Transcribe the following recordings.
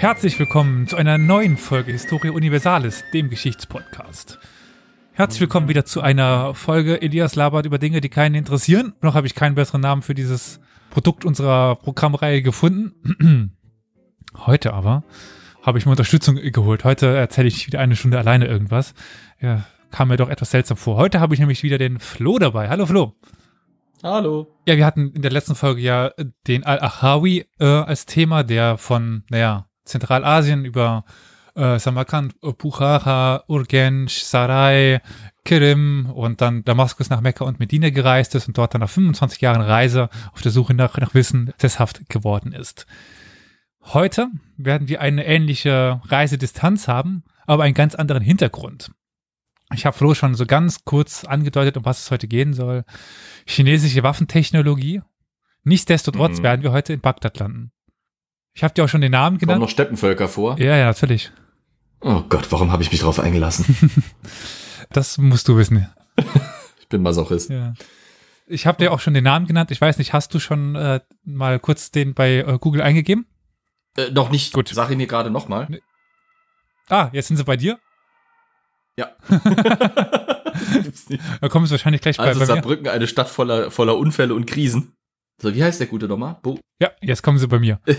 Herzlich willkommen zu einer neuen Folge Historia Universalis, dem Geschichtspodcast. Herzlich willkommen wieder zu einer Folge Elias labert über Dinge, die keinen interessieren. Noch habe ich keinen besseren Namen für dieses Produkt unserer Programmreihe gefunden. Heute aber habe ich mir Unterstützung geholt. Heute erzähle ich wieder eine Stunde alleine irgendwas. Ja, kam mir doch etwas seltsam vor. Heute habe ich nämlich wieder den Flo dabei. Hallo Flo. Hallo. Ja, wir hatten in der letzten Folge ja den Al-Ahawi äh, als Thema, der von, naja, Zentralasien über äh, Samarkand, Bukhara, Urgench, Sarai, Kirim und dann Damaskus nach Mekka und Medina gereist ist und dort dann nach 25 Jahren Reise auf der Suche nach, nach Wissen sesshaft geworden ist. Heute werden wir eine ähnliche Reisedistanz haben, aber einen ganz anderen Hintergrund. Ich habe Flo schon so ganz kurz angedeutet, um was es heute gehen soll. Chinesische Waffentechnologie. Nichtsdestotrotz mhm. werden wir heute in Bagdad landen. Ich habe dir auch schon den Namen genannt. Kommen noch Steppenvölker vor? Ja, ja, natürlich. Oh Gott, warum habe ich mich drauf eingelassen? das musst du wissen. ich bin Masochist. Ja. Ich habe dir auch schon den Namen genannt. Ich weiß nicht, hast du schon äh, mal kurz den bei äh, Google eingegeben? Äh, noch nicht. Gut. Sag ich mir gerade nochmal. Nee. Ah, jetzt sind sie bei dir? Ja. da kommen sie wahrscheinlich gleich also bei, bei Saarbrücken, mir. eine Stadt voller, voller Unfälle und Krisen. So, wie heißt der gute nochmal? Bo ja, jetzt kommen sie bei mir.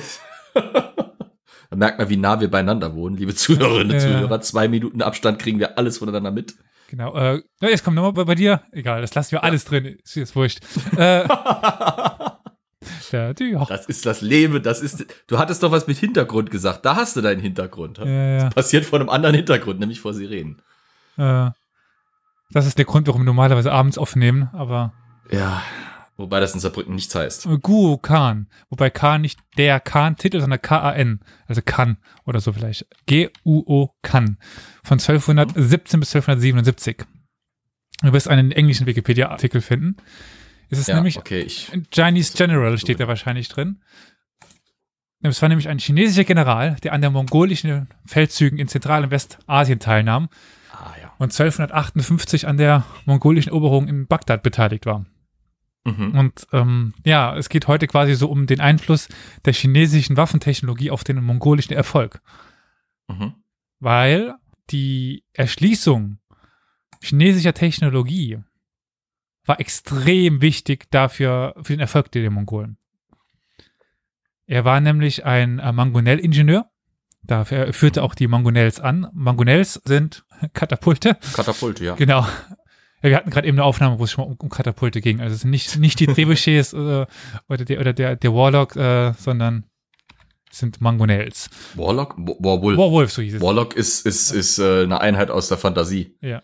da merkt man, wie nah wir beieinander wohnen, liebe Zuhörerinnen und ja. Zuhörer. Zwei Minuten Abstand kriegen wir alles voneinander mit. Genau. Äh, jetzt kommt nochmal bei, bei, dir. Egal, das lassen wir ja. alles drin. Ist jetzt wurscht. äh, der, die, das ist das Leben, das ist. Du hattest doch was mit Hintergrund gesagt. Da hast du deinen Hintergrund. Ja, ja. Das passiert vor einem anderen Hintergrund, nämlich vor Sirenen. Äh, das ist der Grund, warum wir normalerweise abends aufnehmen, aber. Ja, wobei das in Saarbrücken nichts heißt. Guo Khan. Wobei Khan nicht der Khan-Titel, sondern K-A-N. Also Khan oder so vielleicht. G-U-O Khan. Von 1217 bis 1277. Du wirst einen englischen Wikipedia-Artikel finden. Es ist ja, nämlich okay, ich, Chinese General steht da wahrscheinlich drin. Es war nämlich ein chinesischer General, der an der mongolischen Feldzügen in Zentral- und Westasien teilnahm Ah, ja. Und 1258 an der mongolischen Eroberung in Bagdad beteiligt war. Mhm. Und ähm, ja, es geht heute quasi so um den Einfluss der chinesischen Waffentechnologie auf den mongolischen Erfolg. Mhm. Weil die Erschließung chinesischer Technologie war extrem wichtig dafür, für den Erfolg der Mongolen. Er war nämlich ein äh, Mangonell-Ingenieur da führte auch die Mangonels an. Mangonels sind Katapulte. Katapulte, ja. Genau. Ja, wir hatten gerade eben eine Aufnahme, wo es schon mal um, um Katapulte ging. Also es sind nicht, nicht die Trebuchets oder, oder, der, oder der, der Warlock, äh, sondern es sind Mangonels. Warlock? Warwolf. Warwolf, so hieß es. Warlock ist, ist, ist äh, eine Einheit aus der Fantasie. Ja.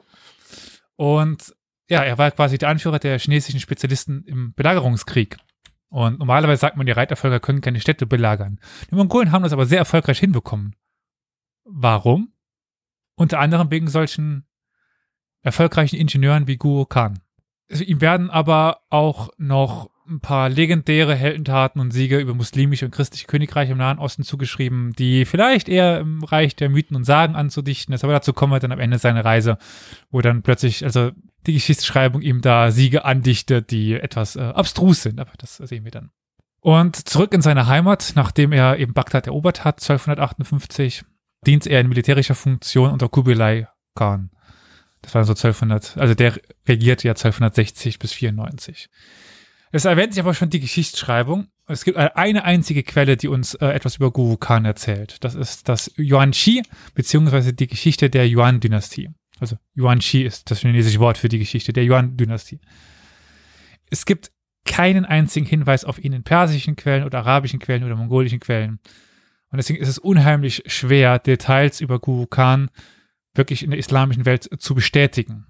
Und ja, er war quasi der Anführer der chinesischen Spezialisten im Belagerungskrieg. Und normalerweise sagt man, die Reitervölker können keine Städte belagern. Die Mongolen haben das aber sehr erfolgreich hinbekommen. Warum? Unter anderem wegen solchen erfolgreichen Ingenieuren wie Guo Khan. Also ihm werden aber auch noch ein paar legendäre Heldentaten und Siege über muslimische und christliche Königreiche im Nahen Osten zugeschrieben, die vielleicht eher im Reich der Mythen und Sagen anzudichten ist, aber dazu kommen wir dann am Ende seiner Reise, wo dann plötzlich, also die Geschichtsschreibung ihm da Siege andichtet, die etwas äh, abstrus sind, aber das sehen wir dann. Und zurück in seine Heimat, nachdem er eben Bagdad erobert hat, 1258, dient er in militärischer Funktion unter Kubilai Khan. Das war so 1200, also der regiert ja 1260 bis 94. Es erwähnt sich aber schon die Geschichtsschreibung. Es gibt eine einzige Quelle, die uns äh, etwas über Guru Khan erzählt. Das ist das Yuan Shi, beziehungsweise die Geschichte der Yuan-Dynastie. Also Yuan Shi ist das chinesische Wort für die Geschichte der Yuan-Dynastie. Es gibt keinen einzigen Hinweis auf ihn in persischen Quellen oder arabischen Quellen oder mongolischen Quellen. Und deswegen ist es unheimlich schwer, Details über Guru Khan wirklich in der islamischen Welt zu bestätigen.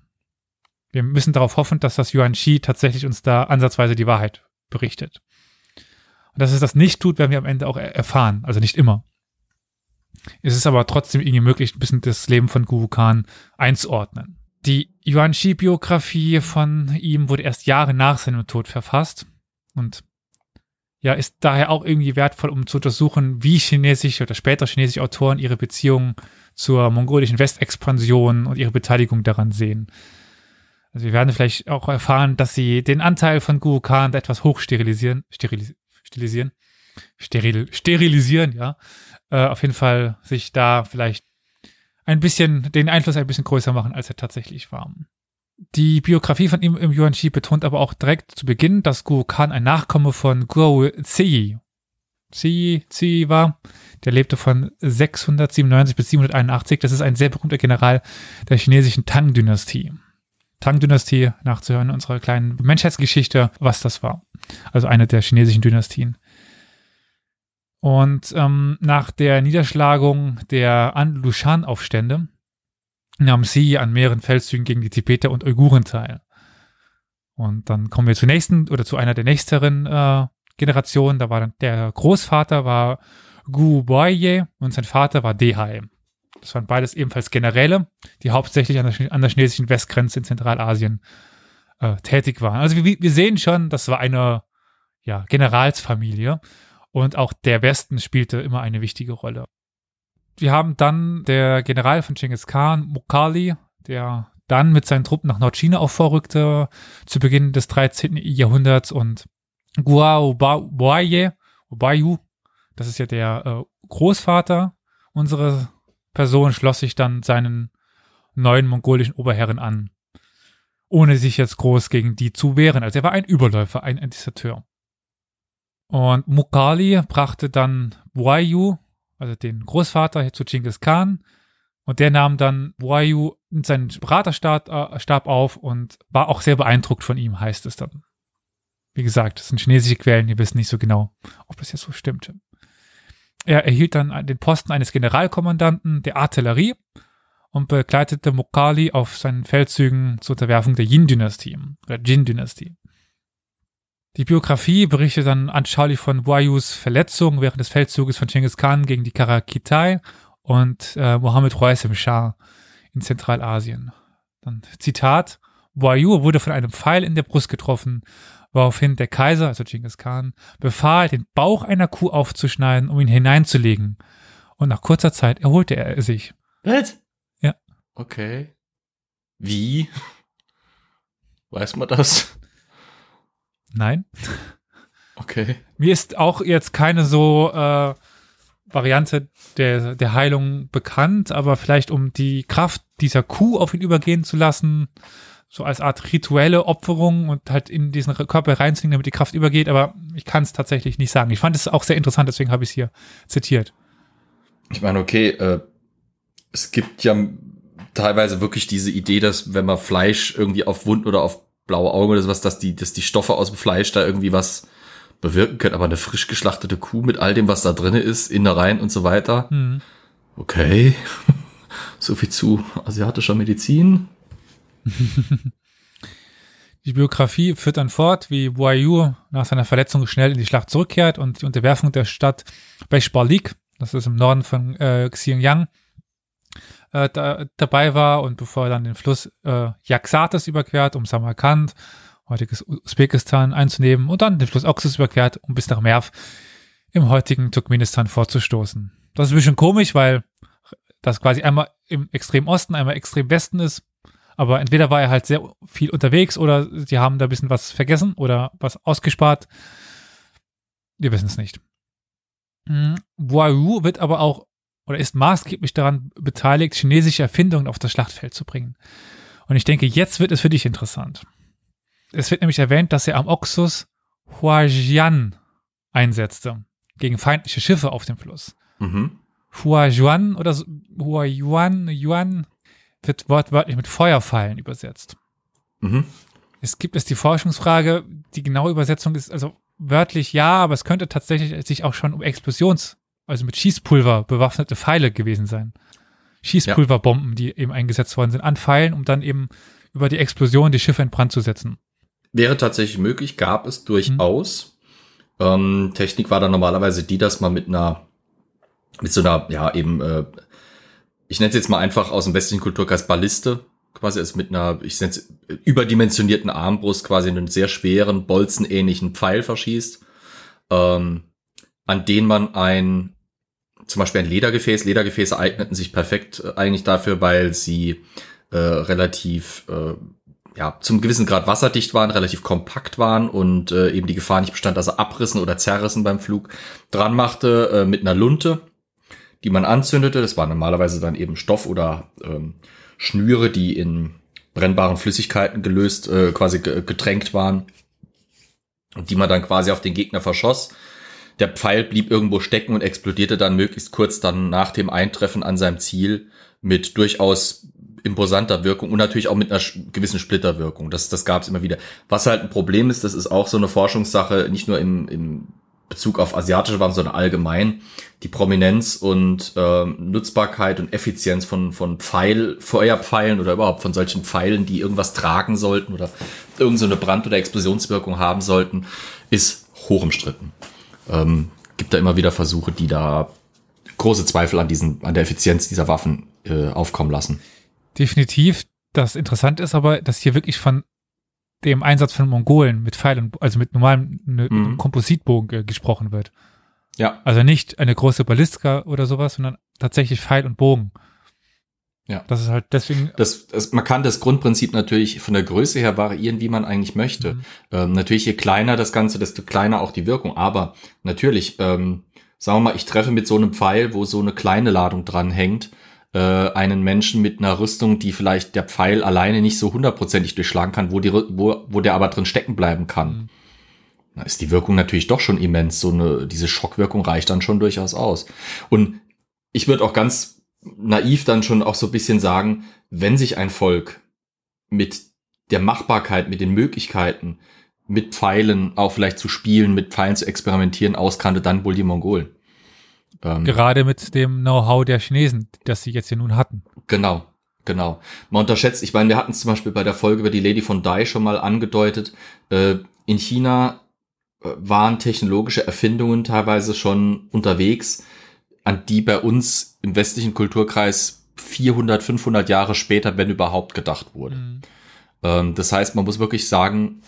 Wir müssen darauf hoffen, dass das Yuan Shi tatsächlich uns da ansatzweise die Wahrheit berichtet. Und dass es das nicht tut, werden wir am Ende auch erfahren. Also nicht immer. Es ist aber trotzdem irgendwie möglich, ein bisschen das Leben von Guru Khan einzuordnen. Die Yuan Shi-Biografie von ihm wurde erst Jahre nach seinem Tod verfasst und ja, ist daher auch irgendwie wertvoll, um zu untersuchen, wie chinesische oder später chinesische Autoren ihre Beziehungen zur mongolischen Westexpansion und ihre Beteiligung daran sehen. Also wir werden vielleicht auch erfahren, dass sie den Anteil von Guru Khan etwas hochsterilisieren, sterilis stilisieren, steril, sterilisieren, ja, äh, auf jeden Fall sich da vielleicht ein bisschen, den Einfluss ein bisschen größer machen, als er tatsächlich war. Die Biografie von ihm im Yuan Shi betont aber auch direkt zu Beginn, dass Guo Kan ein Nachkomme von Guo Ziyi, Ziyi, Ziyi war. Der lebte von 697 bis 781. Das ist ein sehr berühmter General der chinesischen Tang-Dynastie. Tang-Dynastie, nachzuhören in unserer kleinen Menschheitsgeschichte, was das war. Also eine der chinesischen Dynastien. Und ähm, nach der Niederschlagung der An-Lushan-Aufstände nahm sie an mehreren Feldzügen gegen die Tibeter und Uiguren teil. Und dann kommen wir zur nächsten oder zu einer der nächsteren äh, Generationen. Da war dann der Großvater war Gu Boye und sein Vater war Dehai. Das waren beides ebenfalls Generäle, die hauptsächlich an der, an der chinesischen Westgrenze in Zentralasien äh, tätig waren. Also wir, wir sehen schon, das war eine ja, Generalsfamilie und auch der Westen spielte immer eine wichtige Rolle. Wir haben dann der General von Genghis Khan, Mukhali, der dann mit seinen Truppen nach Nordchina auch vorrückte zu Beginn des 13. Jahrhunderts und Guao Boye, Bayu, das ist ja der äh, Großvater unserer Person, schloss sich dann seinen neuen mongolischen Oberherren an, ohne sich jetzt groß gegen die zu wehren. Also er war ein Überläufer, ein Deserteur. Und Mukali brachte dann Wayu, also den Großvater, zu Genghis Khan. Und der nahm dann Wayu in seinen Beraterstab äh, auf und war auch sehr beeindruckt von ihm, heißt es dann. Wie gesagt, das sind chinesische Quellen, die wissen nicht so genau, ob das jetzt so stimmt. Er erhielt dann den Posten eines Generalkommandanten der Artillerie und begleitete Mokali auf seinen Feldzügen zur Unterwerfung der Yin-Dynastie oder Jin-Dynastie. Die Biografie berichtet dann anschaulich von Wayus Verletzung während des Feldzuges von Genghis Khan gegen die Karakitai und äh, Mohammed Roisem Shah in Zentralasien. Dann Zitat, Wayu wurde von einem Pfeil in der Brust getroffen, woraufhin der Kaiser, also Genghis Khan, befahl, den Bauch einer Kuh aufzuschneiden, um ihn hineinzulegen. Und nach kurzer Zeit erholte er sich. Was? Ja. Okay. Wie? Weiß man das? Nein. Okay. Mir ist auch jetzt keine so äh, Variante der, der Heilung bekannt, aber vielleicht um die Kraft dieser Kuh auf ihn übergehen zu lassen, so als Art rituelle Opferung und halt in diesen Körper reinzunehmen, damit die Kraft übergeht, aber ich kann es tatsächlich nicht sagen. Ich fand es auch sehr interessant, deswegen habe ich es hier zitiert. Ich meine, okay, äh, es gibt ja teilweise wirklich diese Idee, dass wenn man Fleisch irgendwie auf Wunden oder auf blaue Augen oder sowas, dass die, dass die Stoffe aus dem Fleisch da irgendwie was bewirken können. Aber eine frisch geschlachtete Kuh mit all dem, was da drin ist, Innereien und so weiter. Mhm. Okay. so viel zu asiatischer Medizin. Die Biografie führt dann fort, wie Boyu nach seiner Verletzung schnell in die Schlacht zurückkehrt und die Unterwerfung der Stadt Bechbalik, das ist im Norden von äh, Xinjiang, äh, da, dabei war und bevor er dann den Fluss äh, Yaxates überquert, um Samarkand, heutiges Usbekistan, einzunehmen und dann den Fluss Oxus überquert, um bis nach Merv im heutigen Turkmenistan vorzustoßen. Das ist ein bisschen komisch, weil das quasi einmal im extrem Osten, einmal extrem Westen ist. Aber entweder war er halt sehr viel unterwegs oder sie haben da ein bisschen was vergessen oder was ausgespart. Wir wissen es nicht. Boiru wird aber auch oder ist maßgeblich daran beteiligt, chinesische Erfindungen auf das Schlachtfeld zu bringen. Und ich denke, jetzt wird es für dich interessant. Es wird nämlich erwähnt, dass er am Oxus Huajian einsetzte, gegen feindliche Schiffe auf dem Fluss. Mhm. Huajuan oder so, Huayuan, Yuan wird wortwörtlich mit Feuerpfeilen übersetzt. Mhm. Es gibt es die Forschungsfrage, die genaue Übersetzung ist also wörtlich ja, aber es könnte tatsächlich sich auch schon um Explosions also mit Schießpulver bewaffnete Pfeile gewesen sein. Schießpulverbomben, die eben eingesetzt worden sind, an Pfeilen, um dann eben über die Explosion die Schiffe in Brand zu setzen. Wäre tatsächlich möglich, gab es durchaus. Mhm. Ähm, Technik war dann normalerweise die, dass man mit einer, mit so einer, ja, eben, äh, ich nenne es jetzt mal einfach aus dem westlichen Kulturkreis Balliste, quasi als mit einer, ich nenne es überdimensionierten Armbrust quasi einen sehr schweren, bolzenähnlichen Pfeil verschießt, ähm, an den man ein zum Beispiel ein Ledergefäß. Ledergefäße eigneten sich perfekt äh, eigentlich dafür, weil sie äh, relativ äh, ja, zum gewissen Grad wasserdicht waren, relativ kompakt waren und äh, eben die Gefahr nicht bestand, dass er abrissen oder zerrissen beim Flug dran machte äh, mit einer Lunte. die man anzündete. Das war normalerweise dann eben Stoff oder ähm, Schnüre, die in brennbaren Flüssigkeiten gelöst, äh, quasi getränkt waren und die man dann quasi auf den Gegner verschoss. Der Pfeil blieb irgendwo stecken und explodierte dann möglichst kurz dann nach dem Eintreffen an seinem Ziel mit durchaus imposanter Wirkung und natürlich auch mit einer gewissen Splitterwirkung. Das, das gab es immer wieder. Was halt ein Problem ist, das ist auch so eine Forschungssache, nicht nur im, im Bezug auf asiatische Waffen, sondern allgemein die Prominenz und äh, Nutzbarkeit und Effizienz von, von Pfeil, Feuerpfeilen oder überhaupt von solchen Pfeilen, die irgendwas tragen sollten oder irgendeine so Brand- oder Explosionswirkung haben sollten, ist hoch umstritten. Ähm, gibt da immer wieder Versuche, die da große Zweifel an diesen, an der Effizienz dieser Waffen äh, aufkommen lassen. Definitiv. Das Interessante ist aber, dass hier wirklich von dem Einsatz von Mongolen mit Pfeilen, also mit normalem ne, mhm. Kompositbogen äh, gesprochen wird. Ja. Also nicht eine große Ballistika oder sowas, sondern tatsächlich Pfeil und Bogen. Ja. Das ist halt deswegen. Das, das, man kann das Grundprinzip natürlich von der Größe her variieren, wie man eigentlich möchte. Mhm. Ähm, natürlich, je kleiner das Ganze, desto kleiner auch die Wirkung. Aber natürlich, ähm, sagen wir mal, ich treffe mit so einem Pfeil, wo so eine kleine Ladung dran hängt, äh, einen Menschen mit einer Rüstung, die vielleicht der Pfeil alleine nicht so hundertprozentig durchschlagen kann, wo, die, wo, wo der aber drin stecken bleiben kann. Mhm. Da ist die Wirkung natürlich doch schon immens. So eine, diese Schockwirkung reicht dann schon durchaus aus. Und ich würde auch ganz naiv dann schon auch so ein bisschen sagen, wenn sich ein Volk mit der Machbarkeit, mit den Möglichkeiten, mit Pfeilen auch vielleicht zu spielen, mit Pfeilen zu experimentieren auskannte, dann wohl die Mongolen. Ähm, Gerade mit dem Know-how der Chinesen, das sie jetzt hier nun hatten. Genau, genau. Man unterschätzt, ich meine, wir hatten es zum Beispiel bei der Folge über die Lady von Dai schon mal angedeutet. Äh, in China äh, waren technologische Erfindungen teilweise schon unterwegs, an die bei uns im westlichen Kulturkreis 400, 500 Jahre später, wenn überhaupt, gedacht wurde. Mhm. Ähm, das heißt, man muss wirklich sagen,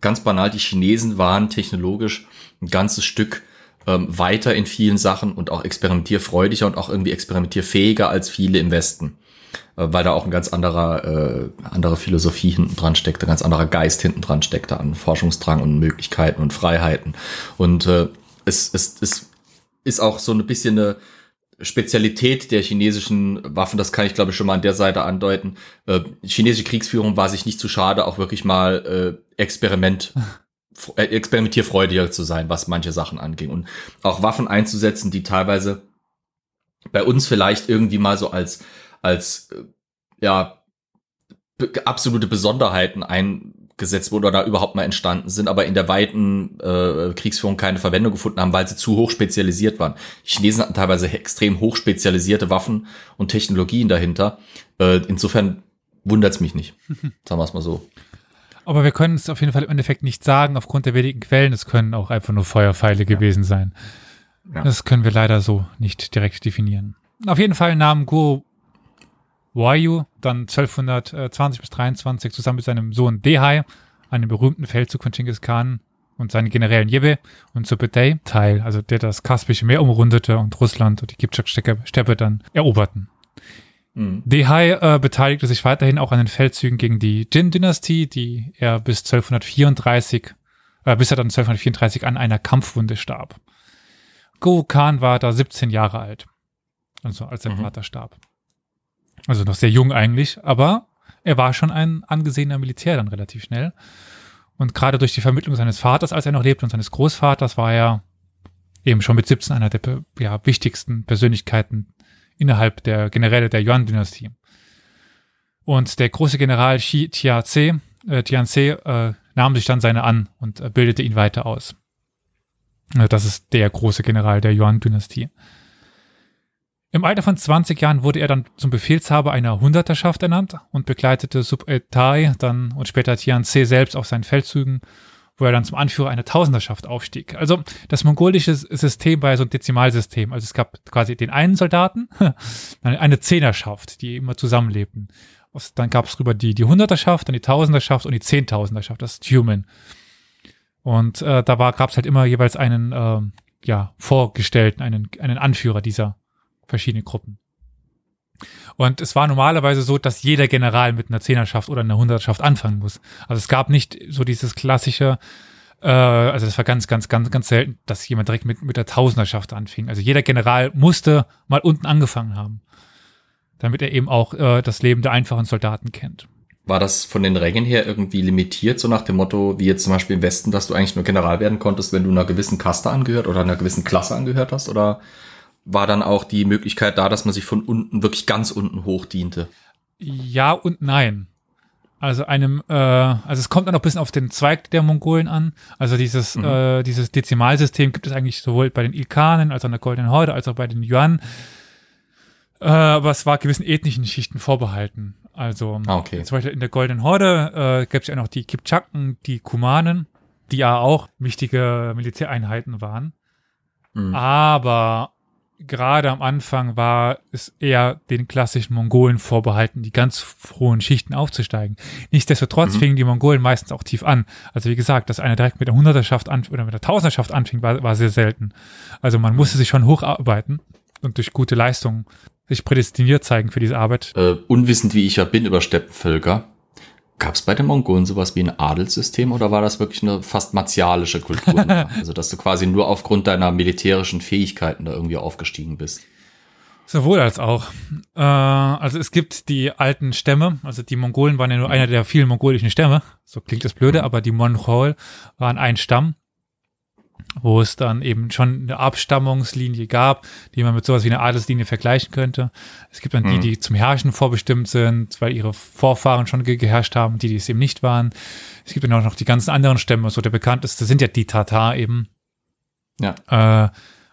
ganz banal, die Chinesen waren technologisch ein ganzes Stück ähm, weiter in vielen Sachen und auch experimentierfreudiger und auch irgendwie experimentierfähiger als viele im Westen. Äh, weil da auch ein ganz anderer, äh, andere Philosophie hinten dran steckt, ein ganz anderer Geist hinten dran steckt an Forschungsdrang und Möglichkeiten und Freiheiten. Und äh, es, es, es ist auch so ein bisschen eine Spezialität der chinesischen Waffen, das kann ich glaube ich schon mal an der Seite andeuten. Äh, chinesische Kriegsführung war sich nicht zu schade, auch wirklich mal äh, Experiment Äh, experimentierfreudiger zu sein, was manche Sachen anging. Und auch Waffen einzusetzen, die teilweise bei uns vielleicht irgendwie mal so als, als, äh, ja, absolute Besonderheiten eingesetzt wurden oder überhaupt mal entstanden sind, aber in der weiten äh, Kriegsführung keine Verwendung gefunden haben, weil sie zu hoch spezialisiert waren. Die Chinesen hatten teilweise extrem hoch spezialisierte Waffen und Technologien dahinter. Äh, insofern wundert's mich nicht. Sagen wir es mal so. Aber wir können es auf jeden Fall im Endeffekt nicht sagen, aufgrund der wenigen Quellen. Es können auch einfach nur Feuerpfeile ja. gewesen sein. Ja. Das können wir leider so nicht direkt definieren. Auf jeden Fall nahm Go Wayu dann 1220 bis 23 zusammen mit seinem Sohn Dehai an dem berühmten Feldzug von Genghis Khan und seinen Generälen Jebe und Subetay teil, also der das Kaspische Meer umrundete und Russland und die Kipchak-Steppe dann eroberten. Mhm. Dehai äh, beteiligte sich weiterhin auch an den Feldzügen gegen die Jin-Dynastie, die er bis 1234, äh, bis er dann 1234 an einer Kampfwunde starb. Go Khan war da 17 Jahre alt, also als sein mhm. Vater starb. Also noch sehr jung eigentlich, aber er war schon ein angesehener Militär dann relativ schnell. Und gerade durch die Vermittlung seines Vaters, als er noch lebte, und seines Großvaters, war er eben schon mit 17 einer der ja, wichtigsten Persönlichkeiten innerhalb der Generäle der Yuan-Dynastie. Und der große General Xi Tianze, äh, Tianze äh, nahm sich dann seine an und äh, bildete ihn weiter aus. Also das ist der große General der Yuan-Dynastie. Im Alter von 20 Jahren wurde er dann zum Befehlshaber einer Hunderterschaft ernannt und begleitete Subetai dann und später Tianze selbst auf seinen Feldzügen wo er dann zum Anführer einer Tausenderschaft aufstieg. Also das mongolische System war ja so ein Dezimalsystem. Also es gab quasi den einen Soldaten, eine Zehnerschaft, die immer zusammenlebten. Dann gab es rüber die, die Hunderterschaft, dann die Tausenderschaft und die Zehntausenderschaft, das ist Human. Und äh, da gab es halt immer jeweils einen äh, ja, Vorgestellten, einen, einen Anführer dieser verschiedenen Gruppen. Und es war normalerweise so, dass jeder General mit einer Zehnerschaft oder einer Hundertschaft anfangen muss. Also es gab nicht so dieses klassische, Äh, also das war ganz, ganz, ganz, ganz selten, dass jemand direkt mit, mit der Tausenderschaft anfing. Also jeder General musste mal unten angefangen haben, damit er eben auch äh, das Leben der einfachen Soldaten kennt. War das von den Rängen her irgendwie limitiert, so nach dem Motto, wie jetzt zum Beispiel im Westen, dass du eigentlich nur General werden konntest, wenn du einer gewissen Kaste angehört oder einer gewissen Klasse angehört hast? Oder war dann auch die Möglichkeit da, dass man sich von unten, wirklich ganz unten hoch diente? Ja und nein. Also einem, äh, also es kommt dann auch ein bisschen auf den Zweig der Mongolen an. Also dieses, mhm. äh, dieses Dezimalsystem gibt es eigentlich sowohl bei den Ilkanen als auch in der Goldenen Horde als auch bei den Yuan. Äh, aber es war gewissen ethnischen Schichten vorbehalten. Also ah, okay. zum Beispiel in der Goldenen Horde äh, gab es ja noch die Kipchaken, die Kumanen, die ja auch wichtige Militäreinheiten waren. Mhm. Aber gerade am Anfang war es eher den klassischen Mongolen vorbehalten, die ganz hohen Schichten aufzusteigen. Nichtsdestotrotz mhm. fingen die Mongolen meistens auch tief an. Also wie gesagt, dass einer direkt mit der Hunderterschaft an oder mit der Tausenderschaft anfing, war, war sehr selten. Also man musste sich schon hocharbeiten und durch gute Leistungen sich prädestiniert zeigen für diese Arbeit. Äh, unwissend wie ich ja bin über Steppenvölker, gab es bei den Mongolen sowas wie ein Adelssystem oder war das wirklich eine fast martialische Kultur? also dass du quasi nur aufgrund deiner militärischen Fähigkeiten da irgendwie aufgestiegen bist. Sowohl als auch. Äh, also es gibt die alten Stämme, also die Mongolen waren ja nur einer der vielen mongolischen Stämme, so klingt das blöde, mhm. aber die Monchol waren ein Stamm wo es dann eben schon eine Abstammungslinie gab, die man mit sowas wie einer Adelslinie vergleichen könnte. Es gibt dann die, mhm. die zum Herrschen vorbestimmt sind, weil ihre Vorfahren schon geherrscht haben, die, die es eben nicht waren. Es gibt dann auch noch die ganzen anderen Stämme, so der bekannteste sind ja die Tatar eben. Ja. Äh,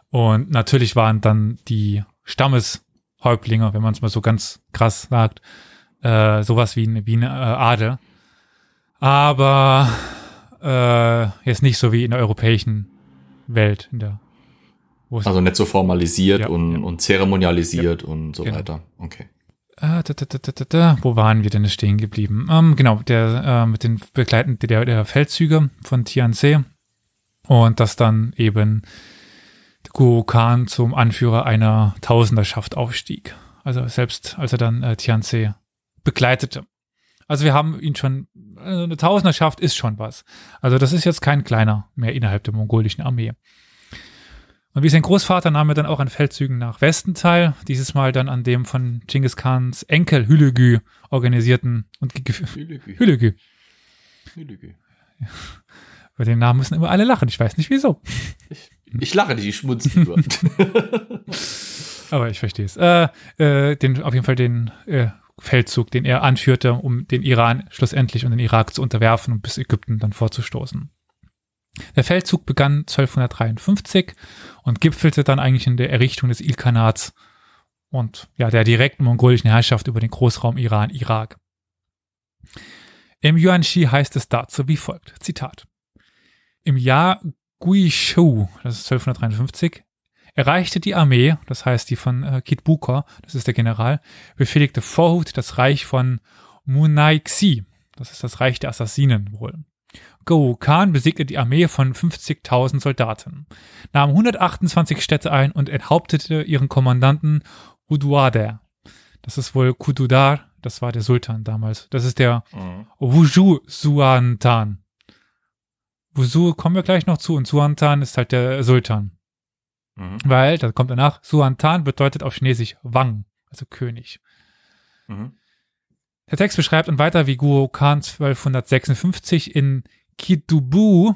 und natürlich waren dann die Stammeshäuptlinge, wenn man es mal so ganz krass sagt, äh, sowas wie, eine, wie eine äh, Adel. Aber äh, jetzt nicht so wie in der europäischen Welt, in der also nicht so formalisiert ja, und, ja. und zeremonialisiert ja, und so genau. weiter. Okay. Äh, da, da, da, Wo waren wir denn stehen geblieben? Ähm, genau, der äh, mit den Begleiten der, der Feldzüge von Tianze und dass dann eben Guo Khan zum Anführer einer Tausenderschaft aufstieg. Also selbst als er dann äh, Tianze begleitete. Also wir haben ihn schon, also eine Tausenderschaft ist schon was. Also das ist jetzt kein kleiner mehr innerhalb der mongolischen Armee. Und wie sein Großvater nahm er dann auch an Feldzügen nach Westen teil, dieses Mal dann an dem von Genghis Khans Enkel Hülegü organisierten und Hülegü. Hülegü. Hülegü. Bei dem Namen müssen immer alle lachen, ich weiß nicht wieso. Ich, ich lache nicht, ich schmunze nur. Aber ich verstehe es. Äh, äh, den, auf jeden Fall den äh, Feldzug, den er anführte, um den Iran schlussendlich und den Irak zu unterwerfen und bis Ägypten dann vorzustoßen. Der Feldzug begann 1253 und gipfelte dann eigentlich in der Errichtung des Ilkhanats und ja, der direkten mongolischen Herrschaft über den Großraum Iran-Irak. Im Yuan-Shi heißt es dazu wie folgt, Zitat. Im Jahr Guishu, das ist 1253, erreichte die Armee, das heißt die von äh, Kit Buka, das ist der General, befehligte Vorhut das Reich von Munaixi, das ist das Reich der Assassinen wohl. Go Khan besiegte die Armee von 50.000 Soldaten, nahm 128 Städte ein und enthauptete ihren Kommandanten Uduader. Das ist wohl Kududar, das war der Sultan damals. Das ist der mhm. Wuju Suantan. Wuzu kommen wir gleich noch zu und Suantan ist halt der Sultan. Mhm. Weil, da kommt danach, Suantan bedeutet auf Chinesisch Wang, also König. Mhm. Der Text beschreibt dann weiter, wie Guo Khan 1256 in Kidubu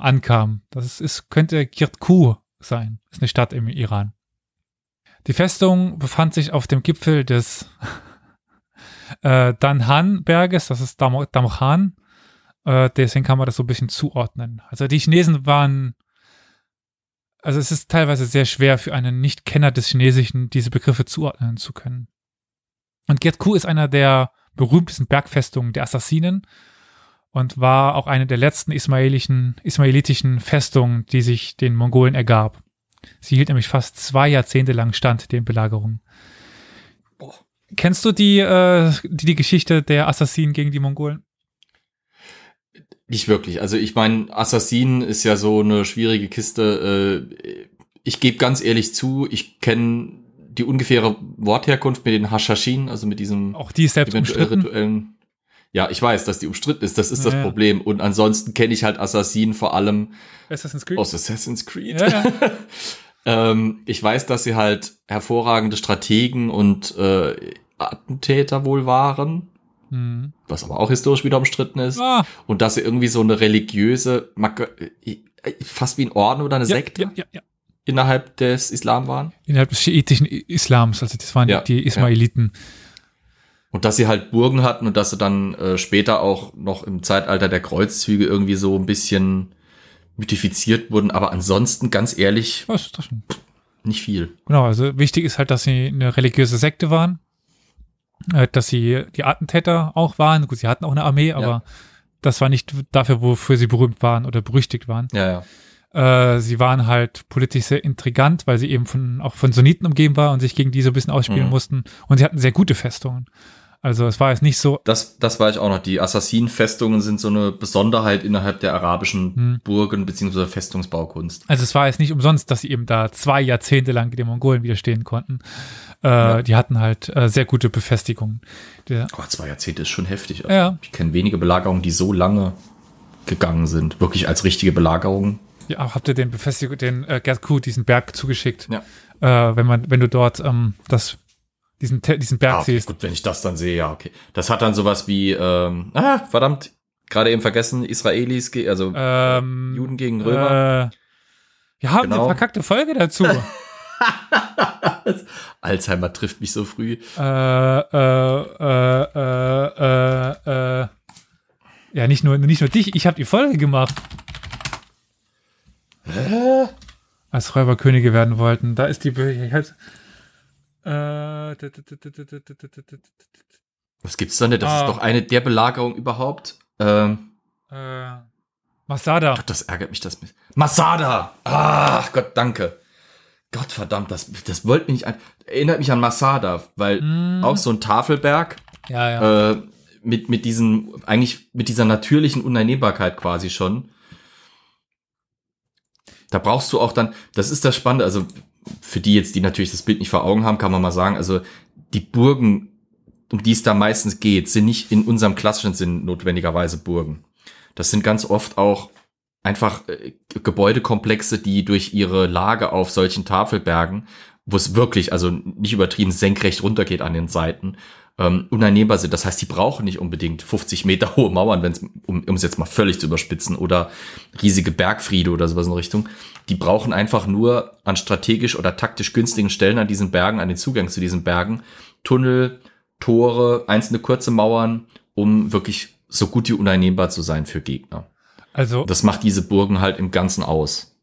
ankam. Das ist, könnte Kirtku sein. Das ist eine Stadt im Iran. Die Festung befand sich auf dem Gipfel des äh, Danhan-Berges, das ist Dam Damchan. Äh, deswegen kann man das so ein bisschen zuordnen. Also die Chinesen waren also es ist teilweise sehr schwer für einen Nicht-Kenner des Chinesischen, diese Begriffe zuordnen zu können. Und Gertku ist einer der berühmtesten Bergfestungen der Assassinen und war auch eine der letzten ismailischen, ismailitischen Festungen, die sich den Mongolen ergab. Sie hielt nämlich fast zwei Jahrzehnte lang stand den Belagerungen. Kennst du die, äh, die, die Geschichte der Assassinen gegen die Mongolen? Nicht wirklich. Also ich meine, Assassin ist ja so eine schwierige Kiste. Äh, ich gebe ganz ehrlich zu, ich kenne die ungefähre Wortherkunft mit den Hashashin, also mit diesem auch die ist selbst umstritten. rituellen. Ja, ich weiß, dass die umstritten ist, das ist Ja, das ja. Problem. Und ansonsten kenne ich halt Assassinen vor allem Assassin's Creed. aus Assassin's Creed. Ja. ähm, ich weiß, dass sie halt hervorragende Strategen und äh, Attentäter wohl waren, Hm. was aber auch historisch wieder umstritten ist. Ah, Und dass sie irgendwie so eine religiöse, Maka- äh, fast wie ein Orden oder eine ja, Sekte ja, ja, innerhalb des Islam waren. Innerhalb des schiitischen Islams, also das waren Ja, die Ismailiten. Und dass sie halt Burgen hatten und dass sie dann äh, später auch noch im Zeitalter der Kreuzzüge irgendwie so ein bisschen mythifiziert wurden. Aber ansonsten, ganz ehrlich, nicht viel. Genau, also wichtig ist halt, dass sie eine religiöse Sekte waren, äh, dass sie die Attentäter auch waren. Gut, sie hatten auch eine Armee, aber das war nicht dafür, wofür sie berühmt waren oder berüchtigt waren. Ja, ja. Äh, sie waren halt politisch sehr intrigant, weil sie eben von, auch von Sunniten umgeben war und sich gegen die so ein bisschen ausspielen Mhm. mussten. Und sie hatten sehr gute Festungen. Also es war jetzt nicht so, Das, das war ich auch noch. Die Assassinenfestungen sind so eine Besonderheit innerhalb der arabischen Hm. Burgen beziehungsweise Festungsbaukunst. also es war jetzt nicht umsonst, dass sie eben da zwei Jahrzehnte lang den Mongolen widerstehen konnten. Äh, Die hatten halt äh, sehr gute Befestigungen. Der, Aber zwei Jahrzehnte ist schon heftig. ja, Ich kenne wenige Belagerungen, die so lange gegangen sind. Wirklich als richtige Belagerung. Ja, habt ihr den Befestigung, den äh, Gerd Kuh, diesen Berg zugeschickt? Ja. Äh, wenn man, wenn du dort ähm, das, diesen, diesen Berg Ah, okay, siehst. gut, wenn ich das dann sehe, ja, okay. Das hat dann sowas wie, ähm, ah, verdammt, gerade eben vergessen, Israelis, also Ähm, Juden gegen Römer. Äh, wir haben Genau. eine verkackte Folge dazu. Alzheimer trifft mich so früh. äh, äh, äh, äh, äh, ja, nicht nur, nicht nur dich, ich habe die Folge gemacht. Als Räuberkönige werden wollten. Da ist die. Ich halt, Was gibt's da nicht? Das Ah. ist doch eine der Belagerungen überhaupt. Ähm, äh, Masada. Gott, das ärgert mich das mit. Masada! Ach Gott, danke. Gott verdammt, das, das wollte mich nicht an. Erinnert mich an Masada, weil Mm. auch so ein Tafelberg Ja, ja. äh, mit, mit diesen, eigentlich mit dieser natürlichen Uneinnehmbarkeit quasi schon. Da brauchst du auch dann, das ist das Spannende, also für die jetzt, die natürlich das Bild nicht vor Augen haben, kann man mal sagen, also die Burgen, um die es da meistens geht, sind nicht in unserem klassischen Sinn notwendigerweise Burgen. Das sind ganz oft auch einfach äh, Gebäudekomplexe, die durch ihre Lage auf solchen Tafelbergen, wo es wirklich, also nicht übertrieben senkrecht runtergeht an den Seiten, ähm, uneinnehmbar sind. Das heißt, die brauchen nicht unbedingt 50 Meter hohe Mauern, wenn's, um um es jetzt mal völlig zu überspitzen, oder riesige Bergfriede oder sowas in Richtung. Die brauchen einfach nur an strategisch oder taktisch günstigen Stellen an diesen Bergen, an den Zugang zu diesen Bergen, Tunnel, Tore, einzelne kurze Mauern, um wirklich so gut wie uneinnehmbar zu sein für Gegner. Also, Das macht diese Burgen halt im Ganzen aus.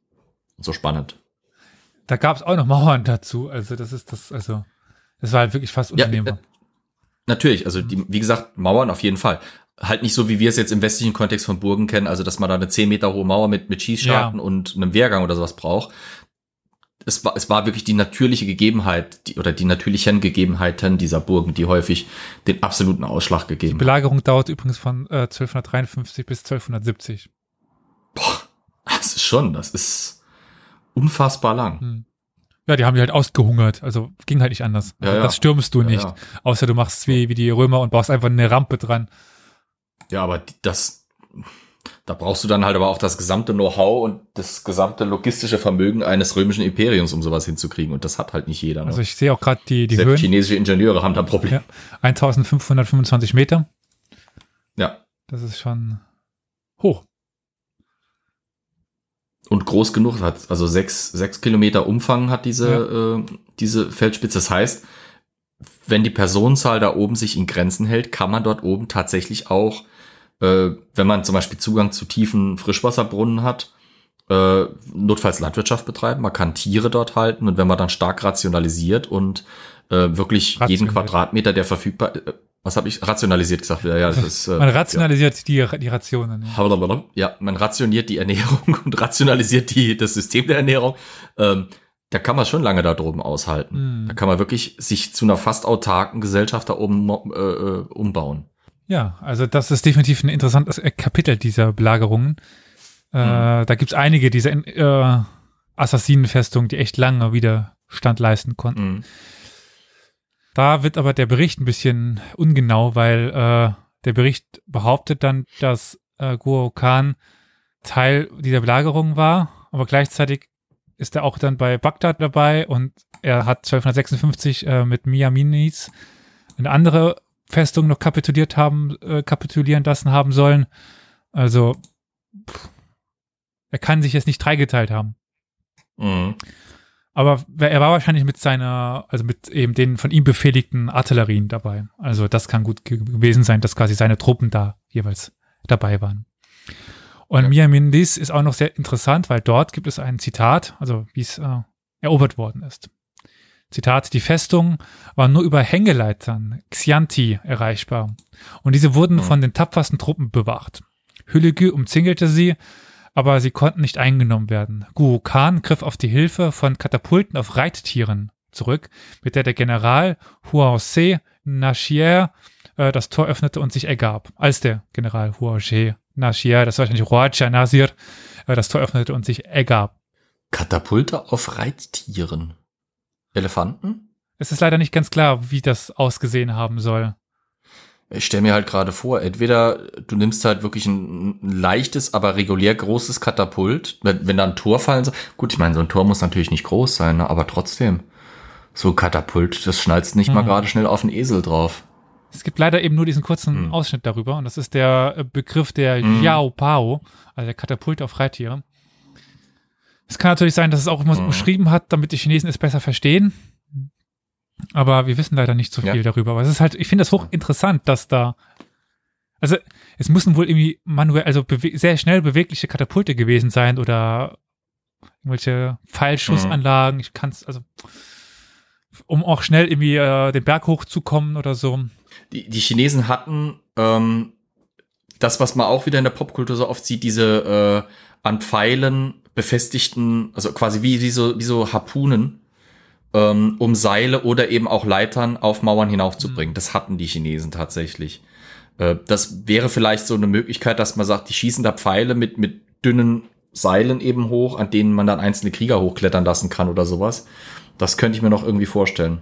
So spannend. da gab es auch noch Mauern dazu. Also, das ist das, also, das war halt wirklich fast Ja, unannehmbar. Natürlich, also die, wie gesagt, Mauern auf jeden Fall. Halt nicht so, wie wir es jetzt im westlichen Kontext von Burgen kennen, also dass man da eine 10 Meter hohe Mauer mit, mit Schießscharten und einem Wehrgang oder sowas braucht. Es war, es war wirklich die natürliche Gegebenheit die, oder die natürlichen Gegebenheiten dieser Burgen, die häufig den absoluten Ausschlag Die gegeben haben. Belagerung dauert übrigens von äh, 1253 bis 1270. Boah, das ist schon, das ist unfassbar lang. Hm. Ja, die haben die halt ausgehungert. Also ging halt nicht anders. Ja, ja. Das stürmst du nicht. Außer du machst wie, wie die Römer und baust einfach eine Rampe dran. Ja, aber das, da brauchst du dann halt aber auch das gesamte Know-how und das gesamte logistische Vermögen eines römischen Imperiums, um sowas hinzukriegen. Und das hat halt nicht jeder. Ne? Also ich sehe auch gerade die, die Selbst Höhen. chinesische Ingenieure haben da ein Problem. Ja. 1525 Meter. Ja. Das ist schon hoch. Und groß genug hat, also sechs, sechs Kilometer Umfang hat diese, äh, diese Feldspitze. Das heißt, wenn die Personenzahl da oben sich in Grenzen hält, kann man dort oben tatsächlich auch, äh, wenn man zum Beispiel Zugang zu tiefen Frischwasserbrunnen hat, äh, notfalls Landwirtschaft betreiben. Man kann Tiere dort halten und wenn man dann stark rationalisiert und äh, wirklich jeden Rationiert. Quadratmeter, der verfügbar, äh, was habe ich rationalisiert gesagt? Ja, ja, das ist, äh, Man rationalisiert die, die Rationen. Ja. Ja, man rationiert die Ernährung und rationalisiert die, das System der Ernährung. Ähm, da kann man schon lange da droben aushalten. Mhm. Da kann man wirklich sich zu einer fast autarken Gesellschaft da oben äh, äh, umbauen. Ja, also das ist definitiv ein interessantes äh, Kapitel dieser Belagerungen. Äh, Da gibt's einige dieser äh, Assassinenfestungen, die echt lange Widerstand leisten konnten. Mhm. Da wird aber der Bericht ein bisschen ungenau, weil äh, der Bericht behauptet dann, dass äh, Guo Khan Teil dieser Belagerung war, aber gleichzeitig ist er auch dann bei Bagdad dabei und er hat 1256 äh, mit Miaminis eine andere Festung noch kapituliert haben, äh, kapitulieren lassen haben sollen. Also pff, er kann sich jetzt nicht dreigeteilt haben. Mhm. Aber er war wahrscheinlich mit seiner, also mit eben den von ihm befehligten Artillerien dabei. Also das kann gut gewesen sein, dass quasi seine Truppen da jeweils dabei waren. Und ja. Miamindis ist auch noch sehr interessant, weil dort gibt es ein Zitat, also wie es äh, erobert worden ist. Zitat, die Festung war nur über Hängeleitern, Xianti, erreichbar. Und diese wurden mhm. von den tapfersten Truppen bewacht. Hüllegü umzingelte sie, aber sie konnten nicht eingenommen werden. Guo Khan griff auf die Hilfe von Katapulten auf Reittieren zurück, mit der der General Huaose Nashier äh, das Tor öffnete und sich ergab. Als der General Huaose Nashier, das war wahrscheinlich Roacha Nasir, äh, das Tor öffnete und sich ergab. Katapulte auf Reittieren. Elefanten? Es ist leider nicht ganz klar, wie das ausgesehen haben soll. Ich stelle mir halt gerade vor, entweder du nimmst halt wirklich ein, ein, leichtes, aber regulär großes Katapult, wenn, wenn da ein Tor fallen soll. Gut, ich meine, so ein Tor muss natürlich nicht groß sein, ne? aber trotzdem. So ein Katapult, das schnallst nicht mhm. mal gerade schnell auf den Esel drauf. Es gibt leider eben nur diesen kurzen mhm. Ausschnitt darüber und das ist der äh, Begriff der mhm. Yao Pao, also der Katapult auf Reittiere. Es kann natürlich sein, dass es auch immer so mhm. beschrieben hat, damit die Chinesen es besser verstehen. Aber wir wissen leider nicht so viel ja. darüber. Aber es ist halt, ich finde das hochinteressant, dass da, also es müssen wohl irgendwie manuell, also sehr schnell bewegliche Katapulte gewesen sein oder irgendwelche Pfeilschussanlagen. Mhm. Ich kann es, also um auch schnell irgendwie äh, den Berg hochzukommen oder so. Die, die Chinesen hatten ähm, das, was man auch wieder in der Popkultur so oft sieht, diese äh, an Pfeilen befestigten, also quasi wie, wie, so, wie so Harpunen, ähm, um Seile oder eben auch Leitern auf Mauern hinaufzubringen. Mhm. Das hatten die Chinesen tatsächlich. Äh, das wäre vielleicht so eine Möglichkeit, dass man sagt, die schießen da Pfeile mit, mit dünnen Seilen eben hoch, an denen man dann einzelne Krieger hochklettern lassen kann oder sowas. Das könnte ich mir noch irgendwie vorstellen.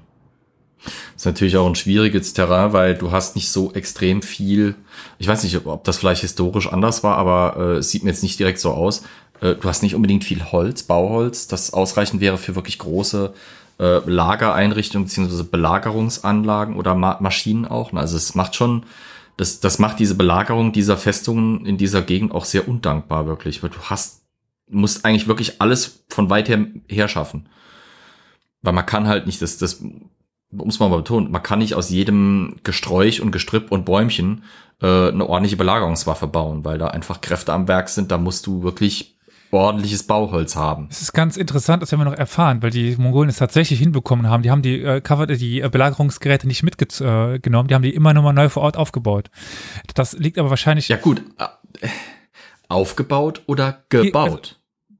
Das ist natürlich auch ein schwieriges Terrain, weil du hast nicht so extrem viel. Ich weiß nicht, ob das vielleicht historisch anders war, aber äh, es sieht mir jetzt nicht direkt so aus. Äh, du hast nicht unbedingt viel Holz, Bauholz, das ausreichend wäre für wirklich große äh, Lagereinrichtungen beziehungsweise Belagerungsanlagen oder Ma Maschinen auch. Also es macht schon, das, das macht diese Belagerung dieser Festungen in dieser Gegend auch sehr undankbar, wirklich, weil du hast, musst eigentlich wirklich alles von weit her, her schaffen. Weil man kann halt nicht, das, das muss man mal betonen, man kann nicht aus jedem Gesträuch und Gestrüpp und Bäumchen äh, eine ordentliche Belagerungswaffe bauen, weil da einfach Kräfte am Werk sind, da musst du wirklich ordentliches Bauholz haben. Es ist ganz interessant, das werden wir noch erfahren, weil die Mongolen es tatsächlich hinbekommen haben. Die haben die äh, Cover, die äh, Belagerungsgeräte nicht mitgenommen, äh, die haben die immer nur mal neu vor Ort aufgebaut. Das liegt aber wahrscheinlich. Ja gut, äh, aufgebaut oder gebaut? Die, also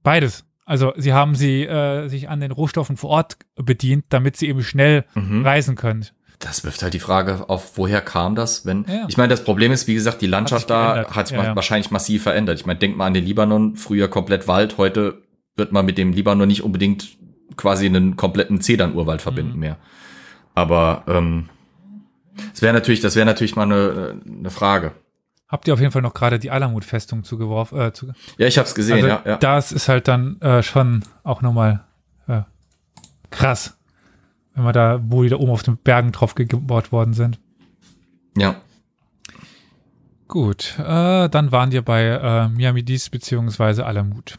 beides. Also sie haben sie äh, sich an den Rohstoffen vor Ort bedient, damit sie eben schnell mhm. reisen können. Das wirft halt die Frage auf, woher kam das, wenn. Ja. Ich meine, das Problem ist, wie gesagt, die Landschaft hat da hat sich ja, wahrscheinlich massiv verändert. Ich meine, denk mal an den Libanon, früher komplett Wald, heute wird man mit dem Libanon nicht unbedingt quasi einen kompletten Zedernurwald verbinden mhm. mehr. Aber ähm, das wäre natürlich, das wäre natürlich mal eine, eine Frage. Habt ihr auf jeden Fall noch gerade die Alamut-Festung zugeworfen? Äh, zu, ja, ich habe es gesehen, also, ja, ja. Das ist halt dann äh, schon auch nochmal äh, krass wenn wir da, wo die da oben auf den Bergen drauf gebaut worden sind. Ja. Gut, äh, dann waren wir bei äh, Miami Dies beziehungsweise Alamut.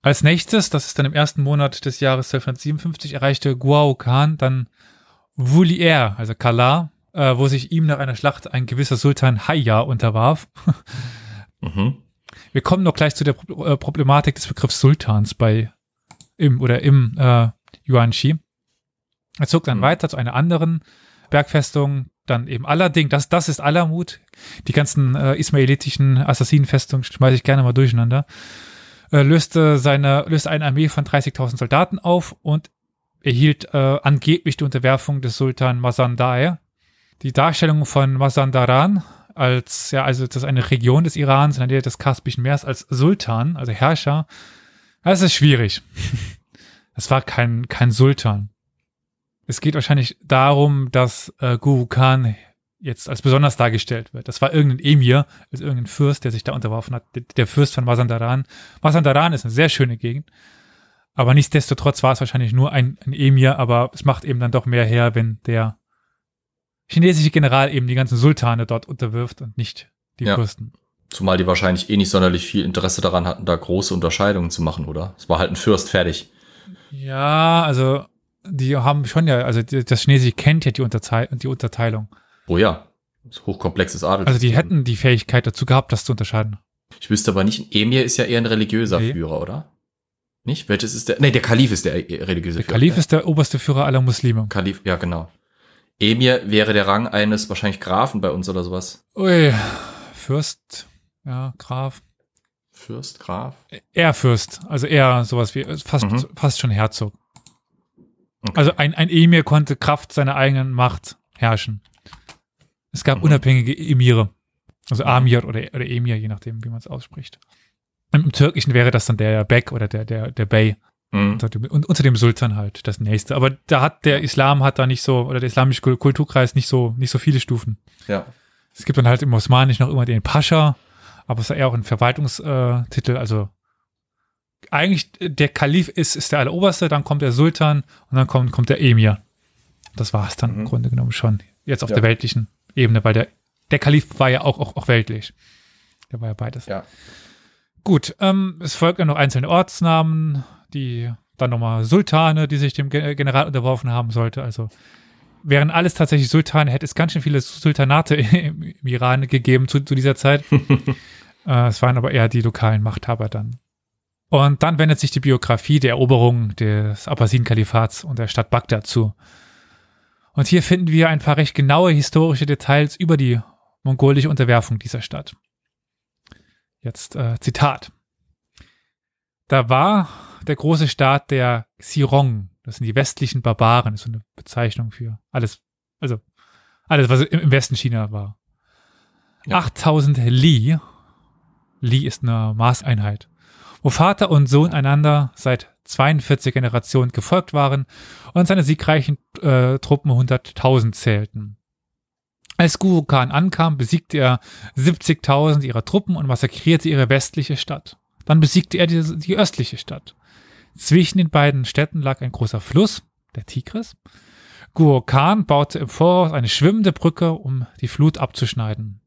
Als nächstes, das ist dann im ersten Monat des Jahres 1257, erreichte Guao Khan dann Wulier, also Kala, äh, wo sich ihm nach einer Schlacht ein gewisser Sultan Haya unterwarf. mhm. Wir kommen noch gleich zu der Pro äh, Problematik des Begriffs Sultans bei im oder im äh, Yuanxi. Er zog dann mhm. weiter zu einer anderen Bergfestung, dann eben Allerding, das, das ist Alamut. Die ganzen äh, ismaelitischen Assassinenfestungen schmeiße ich gerne mal durcheinander. Äh, löste seine, löste eine Armee von 30.000 Soldaten auf und erhielt äh, angeblich die Unterwerfung des Sultan Mazandai. Die Darstellung von Mazandaran als, ja, also das ist eine Region des Irans in der Nähe des Kaspischen Meeres als Sultan, also Herrscher, das ist schwierig. Das war kein, kein Sultan. Es geht wahrscheinlich darum, dass äh, Guru Khan jetzt als besonders dargestellt wird. Das war irgendein Emir, also irgendein Fürst, der sich da unterworfen hat. Der Fürst von Mazandaran. Mazandaran ist eine sehr schöne Gegend. Aber nichtsdestotrotz war es wahrscheinlich nur ein, ein Emir, aber es macht eben dann doch mehr her, wenn der chinesische General eben die ganzen Sultane dort unterwirft und nicht die ja. Fürsten. Zumal die wahrscheinlich eh nicht sonderlich viel Interesse daran hatten, da große Unterscheidungen zu machen, oder? Es war halt ein Fürst fertig. Ja, also die haben schon ja, also das Chinesische kennt ja die, Unterteil die Unterteilung. Oh ja, hochkomplexes Adel. Also die hätten die Fähigkeit dazu gehabt, das zu unterscheiden. Ich wüsste aber nicht, Emir ist ja eher ein religiöser nee. Führer, oder? Nicht? Welches ist der? Nee, der Kalif ist der religiöse der Führer. Kalif ist der oberste Führer aller Muslime. Kalif, ja, genau. Emir wäre der Rang eines wahrscheinlich Grafen bei uns oder sowas. Ui, Fürst, ja, Graf. Fürst, Graf? Er Fürst, also eher sowas wie, fast, mhm. fast schon Herzog. Okay. Also ein, ein Emir konnte Kraft seiner eigenen Macht herrschen. Es gab mhm. unabhängige Emire. Also Amir oder, oder Emir, je nachdem, wie man es ausspricht. Im, Im Türkischen wäre das dann der Bek oder der, der, der Bey. Mhm. Unter, dem, unter dem Sultan halt, das nächste. Aber da hat der Islam hat da nicht so, oder der islamische Kulturkreis nicht so, nicht so viele Stufen. Ja. Es gibt dann halt im Osmanischen noch immer den Pascha, aber es ist eher auch ein Verwaltungstitel, also eigentlich der Kalif ist, ist der Alleroberste, dann kommt der Sultan und dann kommt, kommt der Emir. Das war es dann mhm. im Grunde genommen schon. Jetzt auf ja. der weltlichen Ebene, weil der, der Kalif war ja auch, auch, auch weltlich. Der war ja beides. Ja. Gut, ähm, es folgen noch einzelne Ortsnamen, die dann nochmal Sultane, die sich dem General unterworfen haben sollte. Also wären alles tatsächlich Sultane, hätte es ganz schön viele Sultanate im, im Iran gegeben zu, zu dieser Zeit. äh, es waren aber eher die lokalen Machthaber dann. Und dann wendet sich die Biografie der Eroberung des Abbasiden-Kalifats und der Stadt Bagdad zu. Und hier finden wir ein paar recht genaue historische Details über die mongolische Unterwerfung dieser Stadt. Jetzt äh, Zitat. Da war der große Staat der Xirong, das sind die westlichen Barbaren, das ist so eine Bezeichnung für alles, also alles, was im Westen China war. Ja. 8000 Li, Li ist eine Maßeinheit, wo Vater und Sohn einander seit 42 Generationen gefolgt waren und seine siegreichen äh, Truppen 100.000 zählten. Als Guru Khan ankam, besiegte er 70.000 ihrer Truppen und massakrierte ihre westliche Stadt. Dann besiegte er die, die östliche Stadt. Zwischen den beiden Städten lag ein großer Fluss, der Tigris. Guru Khan baute im Voraus eine schwimmende Brücke, um die Flut abzuschneiden.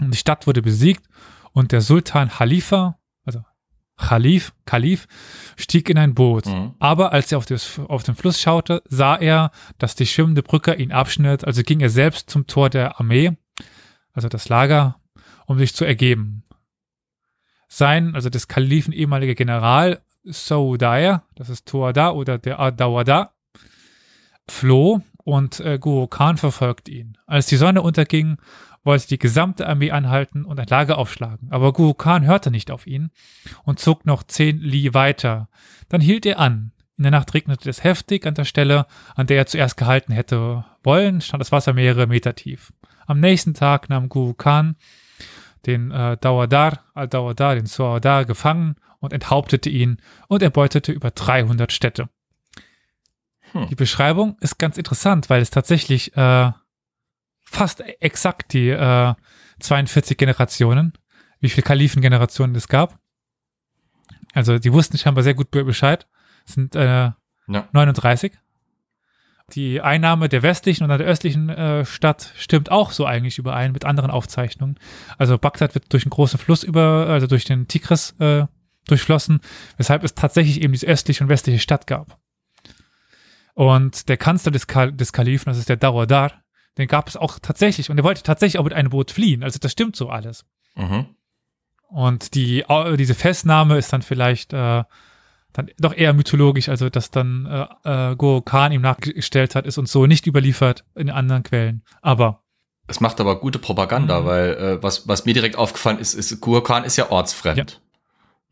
Die Stadt wurde besiegt und der Sultan Khalifa Khalif, Khalif, stieg in ein Boot. Mhm. Aber als er auf, das, auf, den Fluss schaute, sah er, dass die schwimmende Brücke ihn abschnitt. Also ging er selbst zum Tor der Armee, also das Lager, um sich zu ergeben. Sein, also des Kalifen ehemaliger General Saudaya, das ist Tuada oder der Adawada, floh und äh, Guru Khan verfolgt ihn. Als die Sonne unterging, wollte die gesamte Armee anhalten und ein Lager aufschlagen. Aber Guru Khan hörte nicht auf ihn und zog noch zehn Li weiter. Dann hielt er an. In der Nacht regnete es heftig an der Stelle, an der er zuerst gehalten hätte wollen, stand das Wasser mehrere Meter tief. Am nächsten Tag nahm Guru Khan den äh, Dawadar, al-Dawadar, den Suadar gefangen und enthauptete ihn und erbeutete über 300 Städte. Hm. Die Beschreibung ist ganz interessant, weil es tatsächlich äh, fast exakt die äh, 42 Generationen, wie viele Kalifengenerationen es gab. Also die wussten scheinbar sehr gut Bescheid. Es sind äh, ja. 39. Die Einnahme der westlichen und der östlichen äh, Stadt stimmt auch so eigentlich überein mit anderen Aufzeichnungen. Also Bagdad wird durch einen großen Fluss über, also durch den Tigris äh, durchflossen, weshalb es tatsächlich eben diese östliche und westliche Stadt gab. Und der Kanzler des, Kal des Kalifen, das ist der Dawadar, den gab es auch tatsächlich und er wollte tatsächlich auch mit einem Boot fliehen. Also das stimmt so alles. Mhm. Und die, diese Festnahme ist dann vielleicht äh, dann doch eher mythologisch, also dass dann äh, äh, Go Khan ihm nachgestellt hat, ist uns so nicht überliefert in anderen Quellen. Aber es macht aber gute Propaganda, mhm. weil äh, was, was mir direkt aufgefallen ist, ist, Gurkhan ist ja ortsfremd.